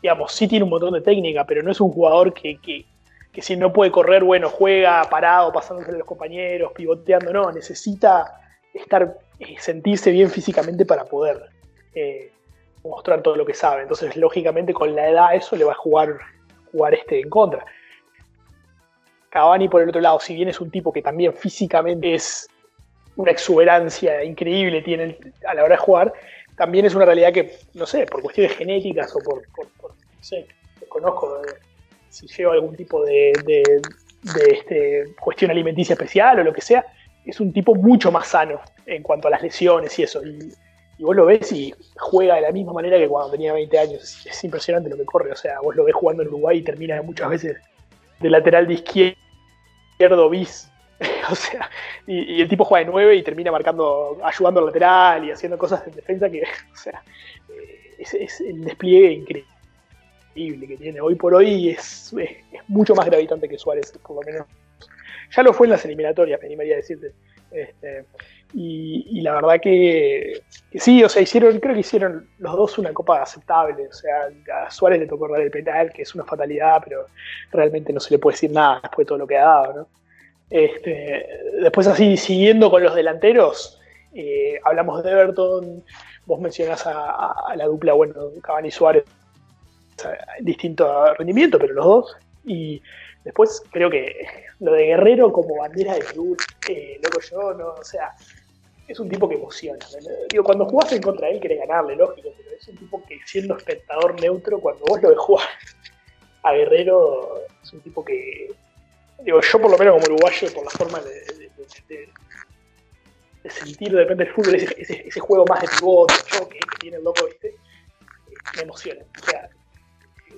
digamos, sí tiene un montón de técnica, pero no es un jugador que, si no puede correr, bueno, juega parado, pasándose a los compañeros, pivoteando, no, necesita estar, eh, sentirse bien físicamente para poder mostrar todo lo que sabe. Entonces, lógicamente, con la edad eso le va a jugar, jugar este en contra. Cavani, por el otro lado, si bien es un tipo que también físicamente es una exuberancia increíble tiene a la hora de jugar, también es una realidad que, no sé, por cuestiones genéticas o por, no sé, desconozco si lleva algún tipo de, este, cuestión alimenticia especial o lo que sea, es un tipo mucho más sano en cuanto a las lesiones y eso. Y, vos lo ves y juega de la misma manera que cuando tenía 20 años. Es, impresionante lo que corre. O sea, vos lo ves jugando en Uruguay y termina muchas veces de lateral de izquierdo bis. o sea, y, el tipo juega de 9 y termina marcando, ayudando al lateral y haciendo cosas en defensa que, o sea, es, el despliegue increíble que tiene hoy por hoy es, mucho más gravitante que Suárez, por lo menos. Ya lo fue en las eliminatorias, me animaría a decirte. Este, y, la verdad que, sí, o sea, hicieron, creo que hicieron los dos una copa aceptable. O sea, a Suárez le tocó dar el penal, que es una fatalidad, pero realmente no se le puede decir nada después de todo lo que ha dado. Este, después así, siguiendo con los delanteros, eh, hablamos de Everton, vos mencionás a, la dupla, bueno, Cavani Suárez, distinto rendimiento, pero los dos. Y después creo que lo de Guerrero como bandera de club, eh, loco yo, no, o sea, es un tipo que emociona. Digo, cuando jugás en contra de él querés ganarle, lógico, pero es un tipo que siendo espectador neutro, cuando vos lo ves jugar a Guerrero, es un tipo que, digo, yo por lo menos como uruguayo, por la forma de, sentir de repente el fútbol, ese, juego más de pivote, que tiene el loco, ¿viste? me emociona. O sea,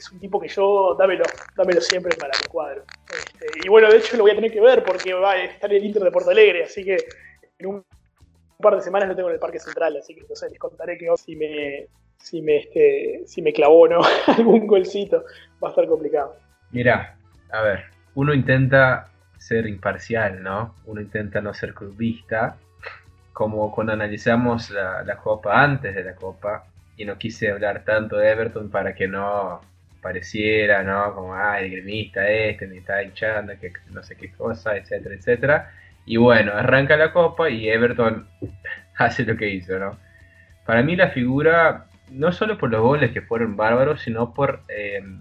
es un tipo que yo, dámelo, dámelo siempre para el cuadro. Este, y bueno, de hecho lo voy a tener que ver porque va a estar el Inter de Porto Alegre, así que en un par de semanas lo tengo en el Parque Central, así que les contaré que si me, si me, este, si me clavó no algún golcito, va a estar complicado. Mira, a ver, uno intenta ser imparcial, ¿no? Uno intenta no ser clubista, como cuando analizamos la Copa antes de la Copa, y no quise hablar tanto de Everton para que no pareciera, ¿no? Como, ay, el gremista este me está hinchando, que no sé qué cosa, etcétera, etcétera. Y bueno, arranca la copa y Everton hace lo que hizo, ¿no? Para mí la figura, no solo por los goles que fueron bárbaros, sino por em,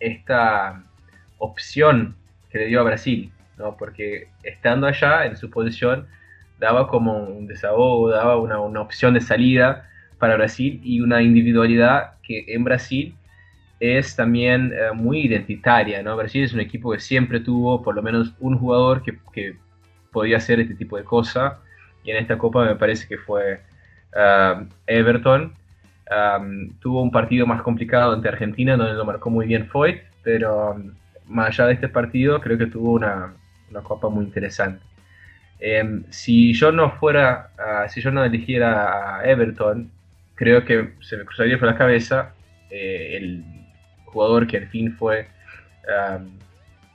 esta opción que le dio a Brasil, ¿no? Porque estando allá, en su posición, daba como un desahogo, daba una, una opción de salida para Brasil y una individualidad que en Brasil es también eh, muy identitaria, ¿no? Brasil es un equipo que siempre tuvo por lo menos un jugador que, podía hacer este tipo de cosas y en esta copa me parece que fue uh, Everton. Um, tuvo un partido más complicado ante Argentina donde lo marcó muy bien Foyt, pero um, más allá de este partido creo que tuvo una, una copa muy interesante. Um, si yo no fuera, uh, si yo no eligiera a Everton, creo que se me cruzaría por la cabeza eh, el jugador que al fin fue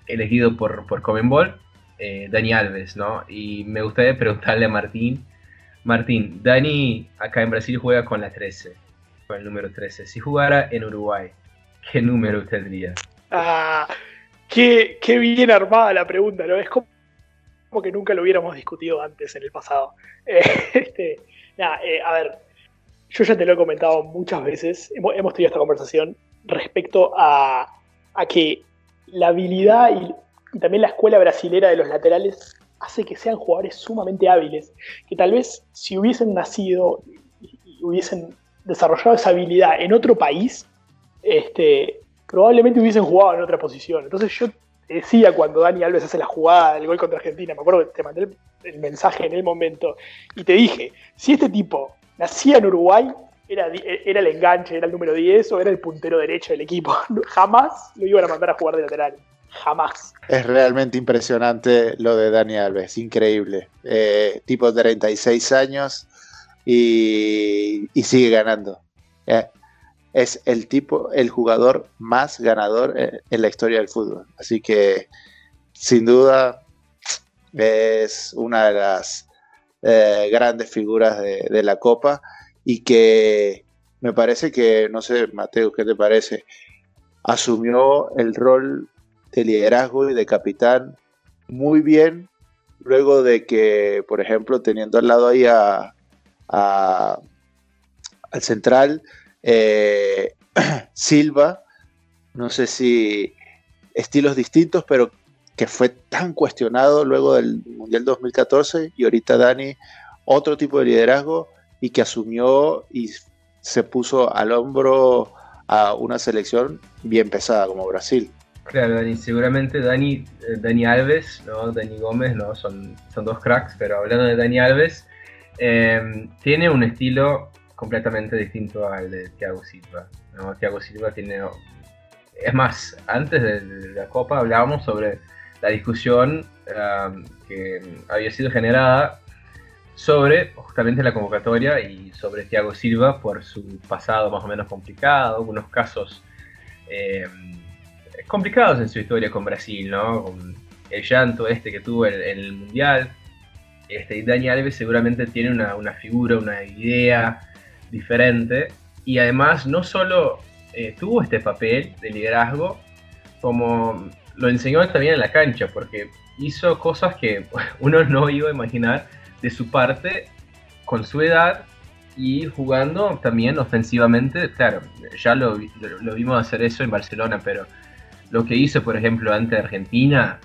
elegido por, por Comenbol, eh, Dani Alves, ¿no? Y me gustaría preguntarle a Martín, Martín, Dani acá en Brasil juega con la 13, con el número 13. Si jugara en Uruguay, ¿qué número tendría? Ah, qué, qué bien armada la pregunta, ¿no? Es como, que nunca lo hubiéramos discutido antes en el pasado. este, eh, a ver, yo ya te lo he comentado muchas veces, hemos, hemos tenido esta conversación respecto a, que la habilidad y, también la escuela brasilera de los laterales hace que sean jugadores sumamente hábiles, que tal vez si hubiesen nacido y, hubiesen desarrollado esa habilidad en otro país, este, probablemente hubiesen jugado en otra posición. Entonces yo decía cuando Dani Alves hace la jugada del gol contra Argentina, me acuerdo que te mandé el mensaje en el momento, y te dije, si este tipo nacía en Uruguay, era, era, el enganche, era el número 10 o era el puntero derecho del equipo. Jamás lo iban a mandar a jugar de lateral. jamás. Es realmente impresionante lo de Dani Alves, increíble. Eh, tipo 36 años y, sigue ganando. Eh, es el tipo, el jugador más ganador eh, en la historia del fútbol. Así que, sin duda, es una de las grandes figuras de la Copa y que me parece que, no sé, Mateo, ¿qué te parece? Asumió el rol de liderazgo y de capitán muy bien, luego de que, por ejemplo, teniendo al lado ahí a, al central, eh, Silva, no sé si estilos distintos, pero que fue tan cuestionado luego del Mundial 2014 y ahorita Dani, otro tipo de liderazgo y que asumió y se puso al hombro a una selección bien pesada como Brasil. Claro, Dani, seguramente Dani, eh, Dani Alves, ¿no? Dani Gómez, ¿no? Son, son dos cracks, pero hablando de Dani Alves, em, tiene un estilo completamente distinto al de Thiago Silva. ¿no? Thiago Silva tiene... Es más, antes de, la Copa hablábamos sobre la discusión que había sido generada sobre justamente la convocatoria y sobre Thiago Silva por su pasado más o menos complicado, algunos casos... Em, complicados en su historia con Brasil, ¿no? El llanto este que tuvo en, el Mundial. Este, y Dani Alves seguramente tiene una, figura, una idea diferente. Y además no solo eh, tuvo este papel de liderazgo, como lo enseñó también en la cancha, porque hizo cosas que uno no iba a imaginar de su parte con su edad y jugando también ofensivamente. Claro, ya lo, lo vimos hacer eso en Barcelona, pero lo que hizo, por ejemplo, ante Argentina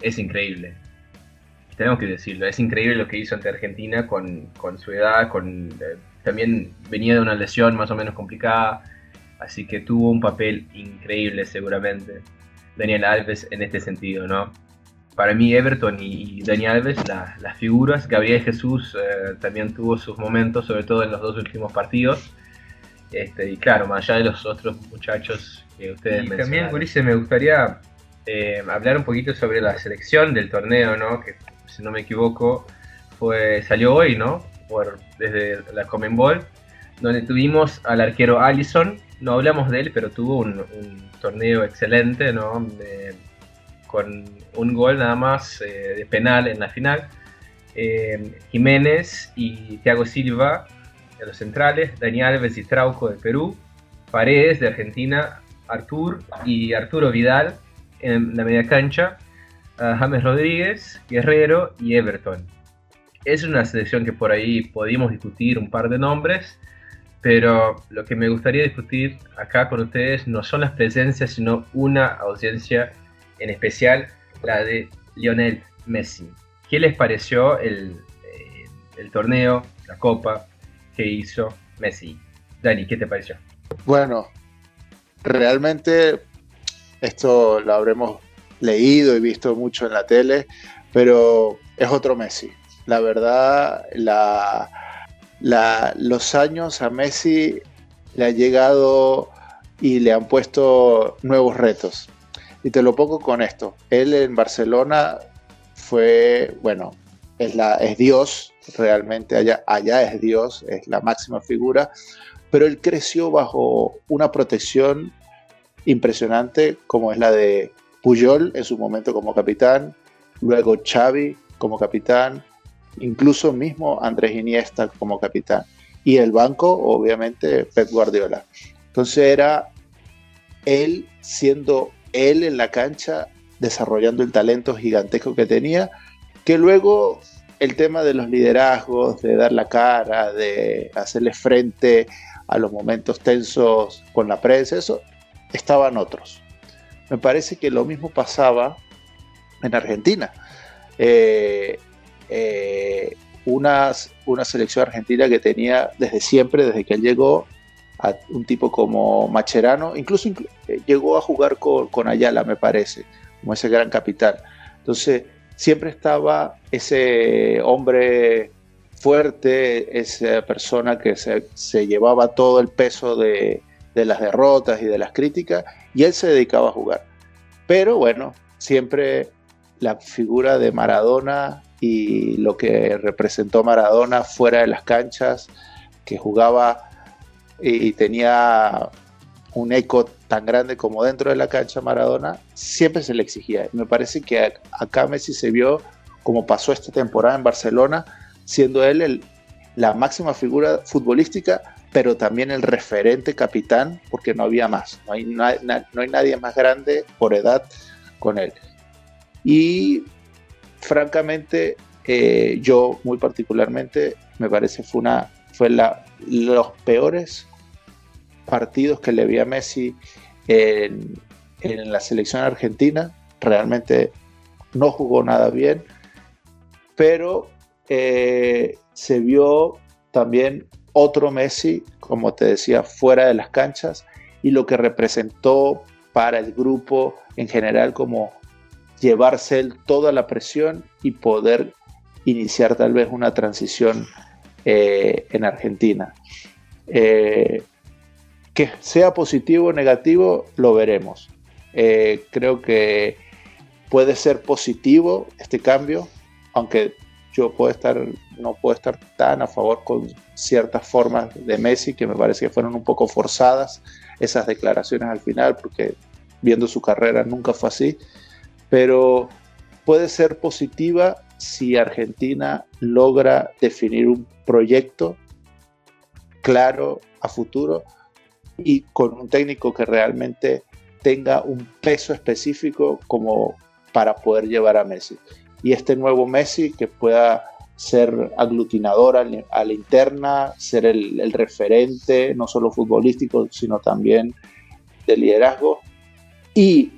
es increíble. Tenemos que decirlo, es increíble lo que hizo ante Argentina con, su edad, con eh, también venía de una lesión más o menos complicada, así que tuvo un papel increíble seguramente Daniel Alves en este sentido, ¿no? Para mí Everton y, Daniel Alves, las figuras, Gabriel Jesús eh, también tuvo sus momentos, sobre todo en los dos últimos partidos, este, y claro, más allá de los otros muchachos que ustedes y También, Ulises, me gustaría eh, hablar un poquito sobre la selección del torneo, ¿no? Que si no me equivoco, fue salió hoy, ¿no? Por, desde la Common Ball, donde tuvimos al arquero Allison. No hablamos de él, pero tuvo un, torneo excelente, ¿no? Con un gol nada más eh, de penal en la final. Eh, Jiménez y Thiago Silva de los centrales, Daniel Alves y Trauco de Perú, Paredes de Argentina, Artur y Arturo Vidal en la media cancha, James Rodríguez, Guerrero y Everton. Es una selección que por ahí podíamos discutir un par de nombres, pero lo que me gustaría discutir acá con ustedes no son las presencias, sino una audiencia en especial, la de Lionel Messi. ¿Qué les pareció el, eh, el torneo, la copa? que hizo Messi. Dani, ¿qué te pareció? Bueno, realmente esto lo habremos leído y visto mucho en la tele, pero es otro Messi. La verdad, la, los años a Messi le han llegado y le han puesto nuevos retos. Y te lo pongo con esto. Él en Barcelona fue, bueno, es, la, es Dios, realmente allá, allá es Dios, es la máxima figura, pero él creció bajo una protección impresionante como es la de Puyol en su momento como capitán, luego Xavi como capitán, incluso mismo Andrés Iniesta como capitán y el banco obviamente Pep Guardiola. Entonces era él siendo él en la cancha desarrollando el talento gigantesco que tenía, que luego el tema de los liderazgos, de dar la cara, de hacerle frente a los momentos tensos con la prensa, eso estaban otros. Me parece que lo mismo pasaba en Argentina. Eh, eh, una, selección argentina que tenía desde siempre, desde que él llegó, un tipo como Macherano, incluso eh, llegó a jugar con, con Ayala, me parece, como ese gran capital. Entonces, siempre estaba ese hombre fuerte, esa persona que se, llevaba todo el peso de, las derrotas y de las críticas, y él se dedicaba a jugar. Pero bueno, siempre la figura de Maradona y lo que representó Maradona fuera de las canchas, que jugaba y tenía un eco tan grande como dentro de la cancha Maradona, siempre se le exigía. Me parece que acá Messi se vio como pasó esta temporada en Barcelona, siendo él la máxima figura futbolística, pero también el referente capitán, porque no había más. No hay, no hay nadie más grande por edad con él. Y francamente, eh, yo muy particularmente, me parece fue una fue la, los peores partidos que le vi a Messi en, en la selección argentina. Realmente no jugó nada bien, pero eh, se vio también otro Messi, como te decía, fuera de las canchas y lo que representó para el grupo en general como llevarse él toda la presión y poder iniciar tal vez una transición eh, en Argentina. Eh, que sea positivo o negativo, lo veremos. creo que puede ser positivo este cambio, aunque yo puedo estar, no puedo estar tan a favor con ciertas formas de Messi que me parece que fueron un poco forzadas esas declaraciones al final, porque viendo su carrera nunca fue así, pero puede ser positiva si Argentina logra definir un proyecto claro a futuro y con un técnico que realmente tenga un peso específico como para poder llevar a Messi. Y este nuevo Messi que pueda ser aglutinador a la interna, ser el, referente, no solo futbolístico, sino también de liderazgo, y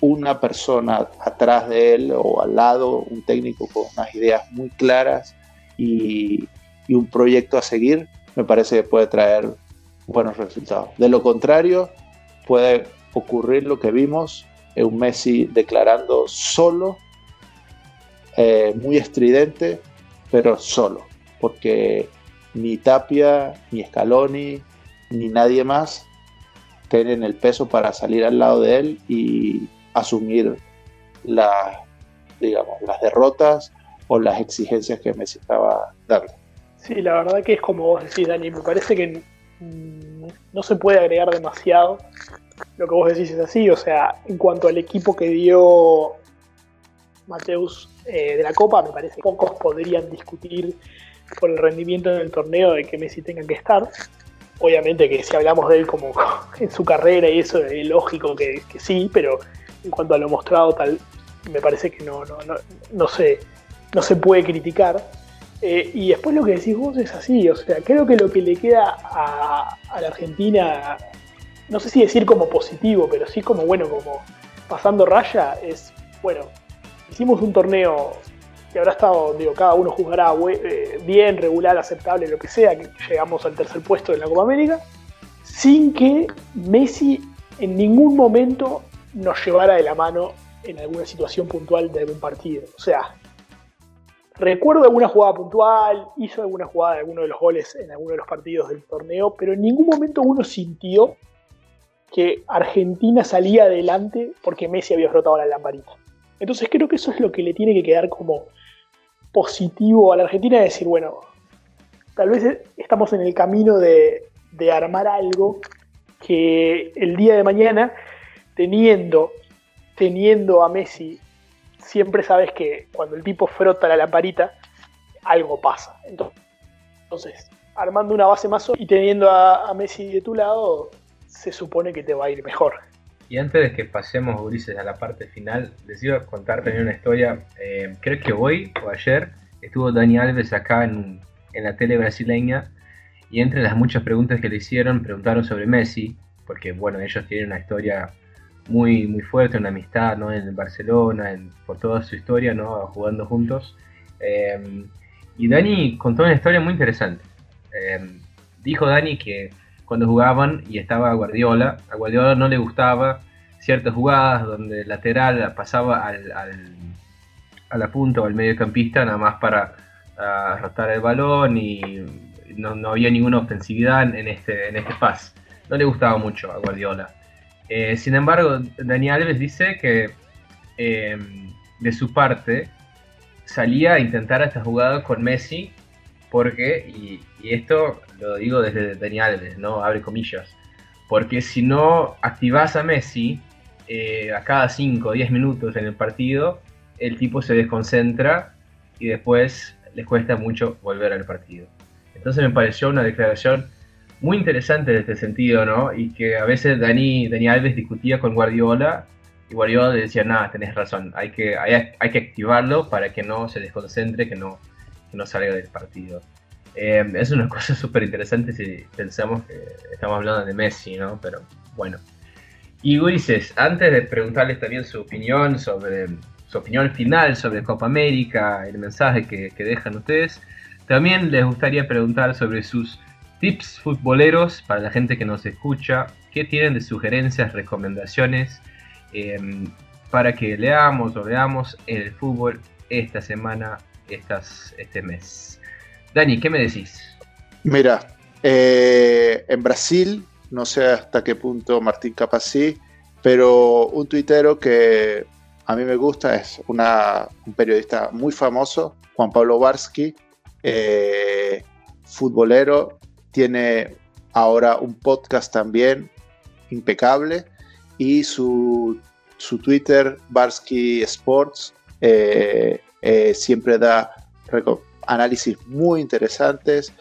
una persona atrás de él o al lado, un técnico con unas ideas muy claras y, y un proyecto a seguir, me parece que puede traer buenos resultados. De lo contrario, puede ocurrir lo que vimos, en un Messi declarando solo eh, muy estridente, pero solo, porque ni Tapia, ni Scaloni, ni nadie más tienen el peso para salir al lado de él y asumir digamos, las derrotas o las exigencias que Messi estaba dando. Sí, la verdad que es como vos decís, Dani, me parece que no se puede agregar demasiado. Lo que vos decís es así, o sea, en cuanto al equipo que dio Mateus eh, de la Copa, me parece que pocos podrían discutir por el rendimiento en el torneo de que Messi tenga que estar. Obviamente que si hablamos de él como en su carrera y eso, es lógico que, sí, pero en cuanto a lo mostrado, tal, me parece que no, no, no, no, no se puede criticar. Eh, y después lo que decís vos es así, o sea, creo que lo que le queda a, la Argentina, no sé si decir como positivo, pero sí como, bueno, como pasando raya, es, bueno, hicimos un torneo que habrá estado, digo, cada uno jugará eh, bien, regular, aceptable, lo que sea, que llegamos al tercer puesto en la Copa América, sin que Messi en ningún momento nos llevara de la mano en alguna situación puntual de algún partido. O sea, recuerdo alguna jugada puntual, hizo alguna jugada de alguno de los goles en alguno de los partidos del torneo, pero en ningún momento uno sintió que Argentina salía adelante porque Messi había frotado la lamparita. Entonces creo que eso es lo que le tiene que quedar como positivo a la Argentina, de decir, bueno, tal vez estamos en el camino de, armar algo que el día de mañana, teniendo, teniendo a Messi, siempre sabes que cuando el tipo frota la lamparita, algo pasa. Entonces, armando una base más y teniendo a, Messi de tu lado, se supone que te va a ir mejor. Y antes de que pasemos, Ulises, a la parte final, les iba a contar también una historia. Eh, creo que hoy o ayer estuvo Dani Alves acá en, la tele brasileña y entre las muchas preguntas que le hicieron, preguntaron sobre Messi, porque bueno, ellos tienen una historia muy, muy fuerte, una amistad ¿no? en Barcelona, por toda su historia, ¿no? jugando juntos. Eh, y Dani contó una historia muy interesante. Eh, dijo Dani que cuando jugaban y estaba Guardiola. A Guardiola no le gustaba ciertas jugadas donde el lateral pasaba al, a la punta o al mediocampista nada más para uh, el balón y no, había ninguna ofensividad en este, en este. No le gustaba mucho a Guardiola. Eh, sin embargo, Dani Alves dice que eh, de su parte salía a intentar esta jugada con Messi porque, y, esto lo digo desde Dani Alves, ¿no? Abre comillas, porque si no activas a Messi eh, a cada 5 o 10 minutos en el partido, el tipo se desconcentra y después les cuesta mucho volver al partido. Entonces me pareció una declaración muy interesante en este sentido, ¿no? Y que a veces Dani, Dani Alves discutía con Guardiola y Guardiola decía, nada, tenés razón, hay que, hay, que activarlo para que no se desconcentre, que no, no salga del partido. Eh, es una cosa súper interesante si pensamos que estamos hablando de Messi, ¿no? Pero bueno. Y Ulises, antes de preguntarles también su opinión sobre su opinión final sobre Copa América, el mensaje que, que dejan ustedes, también les gustaría preguntar sobre sus tips futboleros para la gente que nos escucha, qué tienen de sugerencias, recomendaciones Em, para que leamos o veamos el fútbol esta semana, estas, este mes. Dani, ¿qué me decís? Mira, eh, en Brasil, no sé hasta qué punto Martín Capazí, pero un tuitero que a mí me gusta es una, un periodista muy famoso, Juan Pablo Barsky, eh, futbolero, tiene ahora un podcast también impecable y su, Twitter, Barsky Sports, eh, eh, siempre da análisis muy interesantes.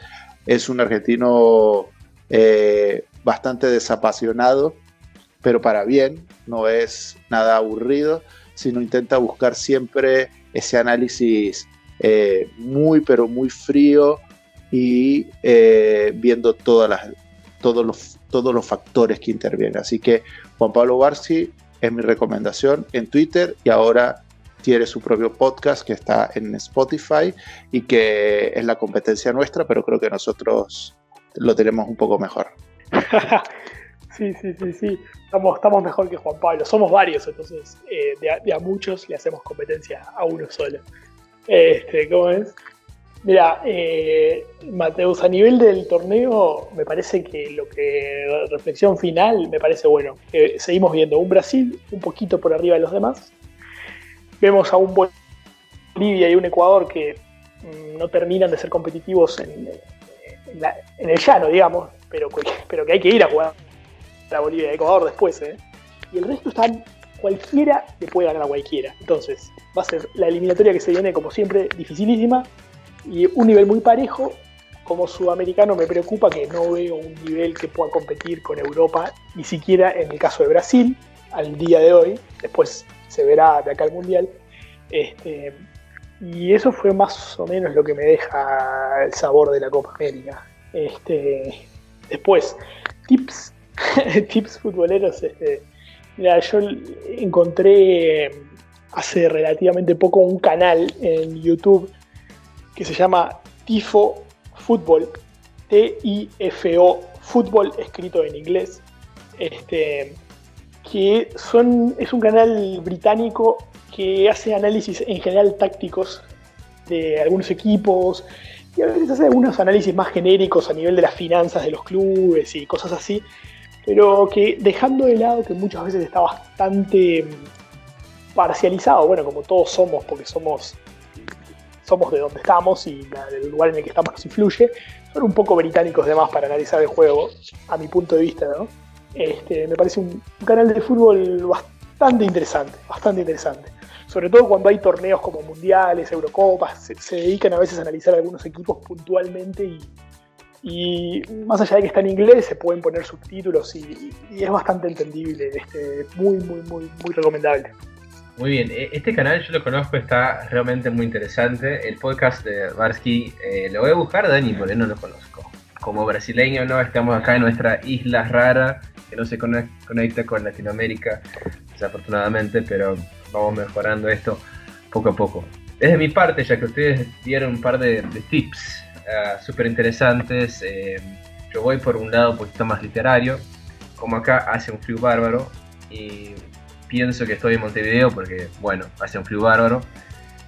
Es un argentino eh, bastante desapasionado, pero para bien, no es nada aburrido, sino intenta buscar siempre ese análisis muy, pero muy frío y viendo todas las, todos, los, todos los factores que intervienen. Así que Juan Pablo Barsi es mi recomendación en Twitter y ahora tiene su propio podcast que está en Spotify y que es la competencia nuestra, pero creo que nosotros lo tenemos un poco mejor. sí, sí, sí, sí. Estamos, estamos mejor que Juan Pablo. Somos varios, entonces eh, de, a, muchos le hacemos competencia a uno solo. Este, ¿Cómo es? Mira, eh, Mateus, a nivel del torneo, me parece que lo que reflexión final me parece bueno. seguimos viendo un Brasil un poquito por arriba de los demás. Vemos a un Bolivia y un Ecuador que mm, no terminan de ser competitivos en, el llano, digamos, pero, pero que hay que ir a jugar a Bolivia y Ecuador después. ¿eh? Y el resto están cualquiera le puede ganar a cualquiera. Entonces, va a ser la eliminatoria que se viene, como siempre, dificilísima y un nivel muy parejo. Como sudamericano me preocupa que no veo un nivel que pueda competir con Europa, ni siquiera en el caso de Brasil, al día de hoy. Después se verá de acá al Mundial. Este, y eso fue más o menos lo que me deja el sabor de la Copa América. Este, después, tips, tips futboleros. Este, mira, yo encontré hace relativamente poco un canal en YouTube que se llama Tifo Fútbol, T-I-F-O, fútbol escrito en inglés, este, que son, es un canal británico que hace análisis en general tácticos de algunos equipos y a veces hace algunos análisis más genéricos a nivel de las finanzas de los clubes y cosas así, pero que dejando de lado que muchas veces está bastante parcializado, bueno, como todos somos, porque somos somos de donde estamos y el lugar en el que estamos nos influye, son un poco británicos de más para analizar el juego, a mi punto de vista. Este, me parece un, canal de fútbol bastante interesante, bastante interesante. Sobre todo cuando hay torneos como mundiales, Eurocopas, se, dedican a veces a analizar algunos equipos puntualmente y, más allá de que está en inglés, se pueden poner subtítulos y, y es bastante entendible, este, muy, muy, muy, muy recomendable. Muy bien, e, este canal yo lo conozco, está realmente muy interesante. El podcast de Barsky eh, lo voy a buscar, Dani, porque no lo conozco. Como brasileño, ¿no? Estamos acá en nuestra isla rara, que no se conecta con Latinoamérica, desafortunadamente, pero vamos mejorando esto poco a poco. Desde mi parte, ya que ustedes dieron un par de, tips uh, súper interesantes, eh, yo voy por un lado un poquito más literario, como acá hace un frío bárbaro, y pienso que estoy en Montevideo porque, bueno, hace un frío bárbaro.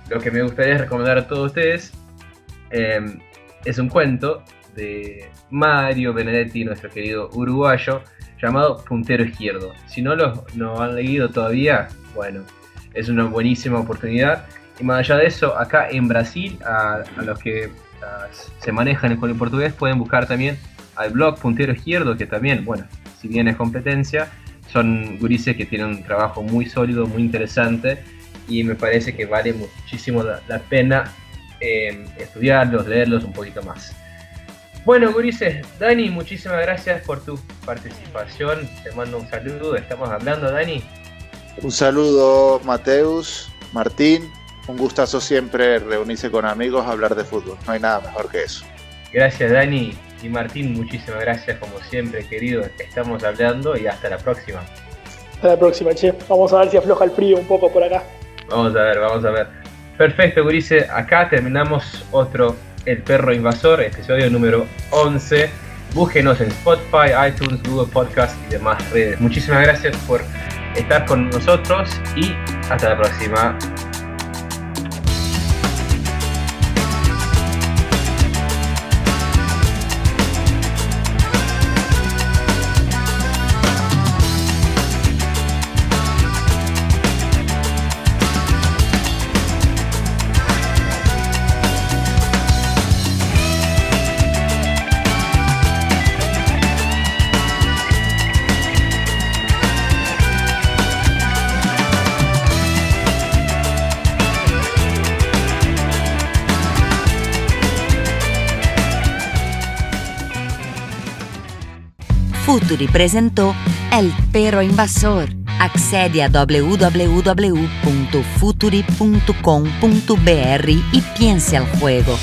Lo que me gustaría recomendar a todos ustedes em, es un cuento de Mario Benedetti, nuestro querido uruguayo, llamado Puntero Izquierdo. Si no lo no han leído todavía, bueno, es una buenísima oportunidad. Y más allá de eso, acá en Brasil, a, los que se manejan con el portugués, pueden buscar también al blog Puntero Izquierdo, que también, bueno, si bien es competencia, son gurises que tienen un trabajo muy sólido, muy interesante, y me parece que vale muchísimo la, pena eh, estudiarlos, leerlos un poquito más. Bueno, Gurises, Dani, muchísimas gracias por tu participación. Te mando un saludo. Estamos hablando, Dani. Un saludo, Mateus, Martín. Un gustazo siempre reunirse con amigos a hablar de fútbol. No hay nada mejor que eso. Gracias, Dani. Y Martín, muchísimas gracias como siempre, querido. Estamos hablando y hasta la próxima. Hasta la próxima, che. Vamos a ver si afloja el frío un poco por acá. Vamos a ver, vamos a ver. Perfecto, Gurice. Acá terminamos otro el Perro Invasor, episodio número 11. Búsquenos en Spotify, iTunes, Google Podcast y demás redes. Muchísimas gracias por estar con nosotros y hasta la próxima. Futuri presentò El Pero Invasor. Accedi a www.futuri.com.br y piense al juego.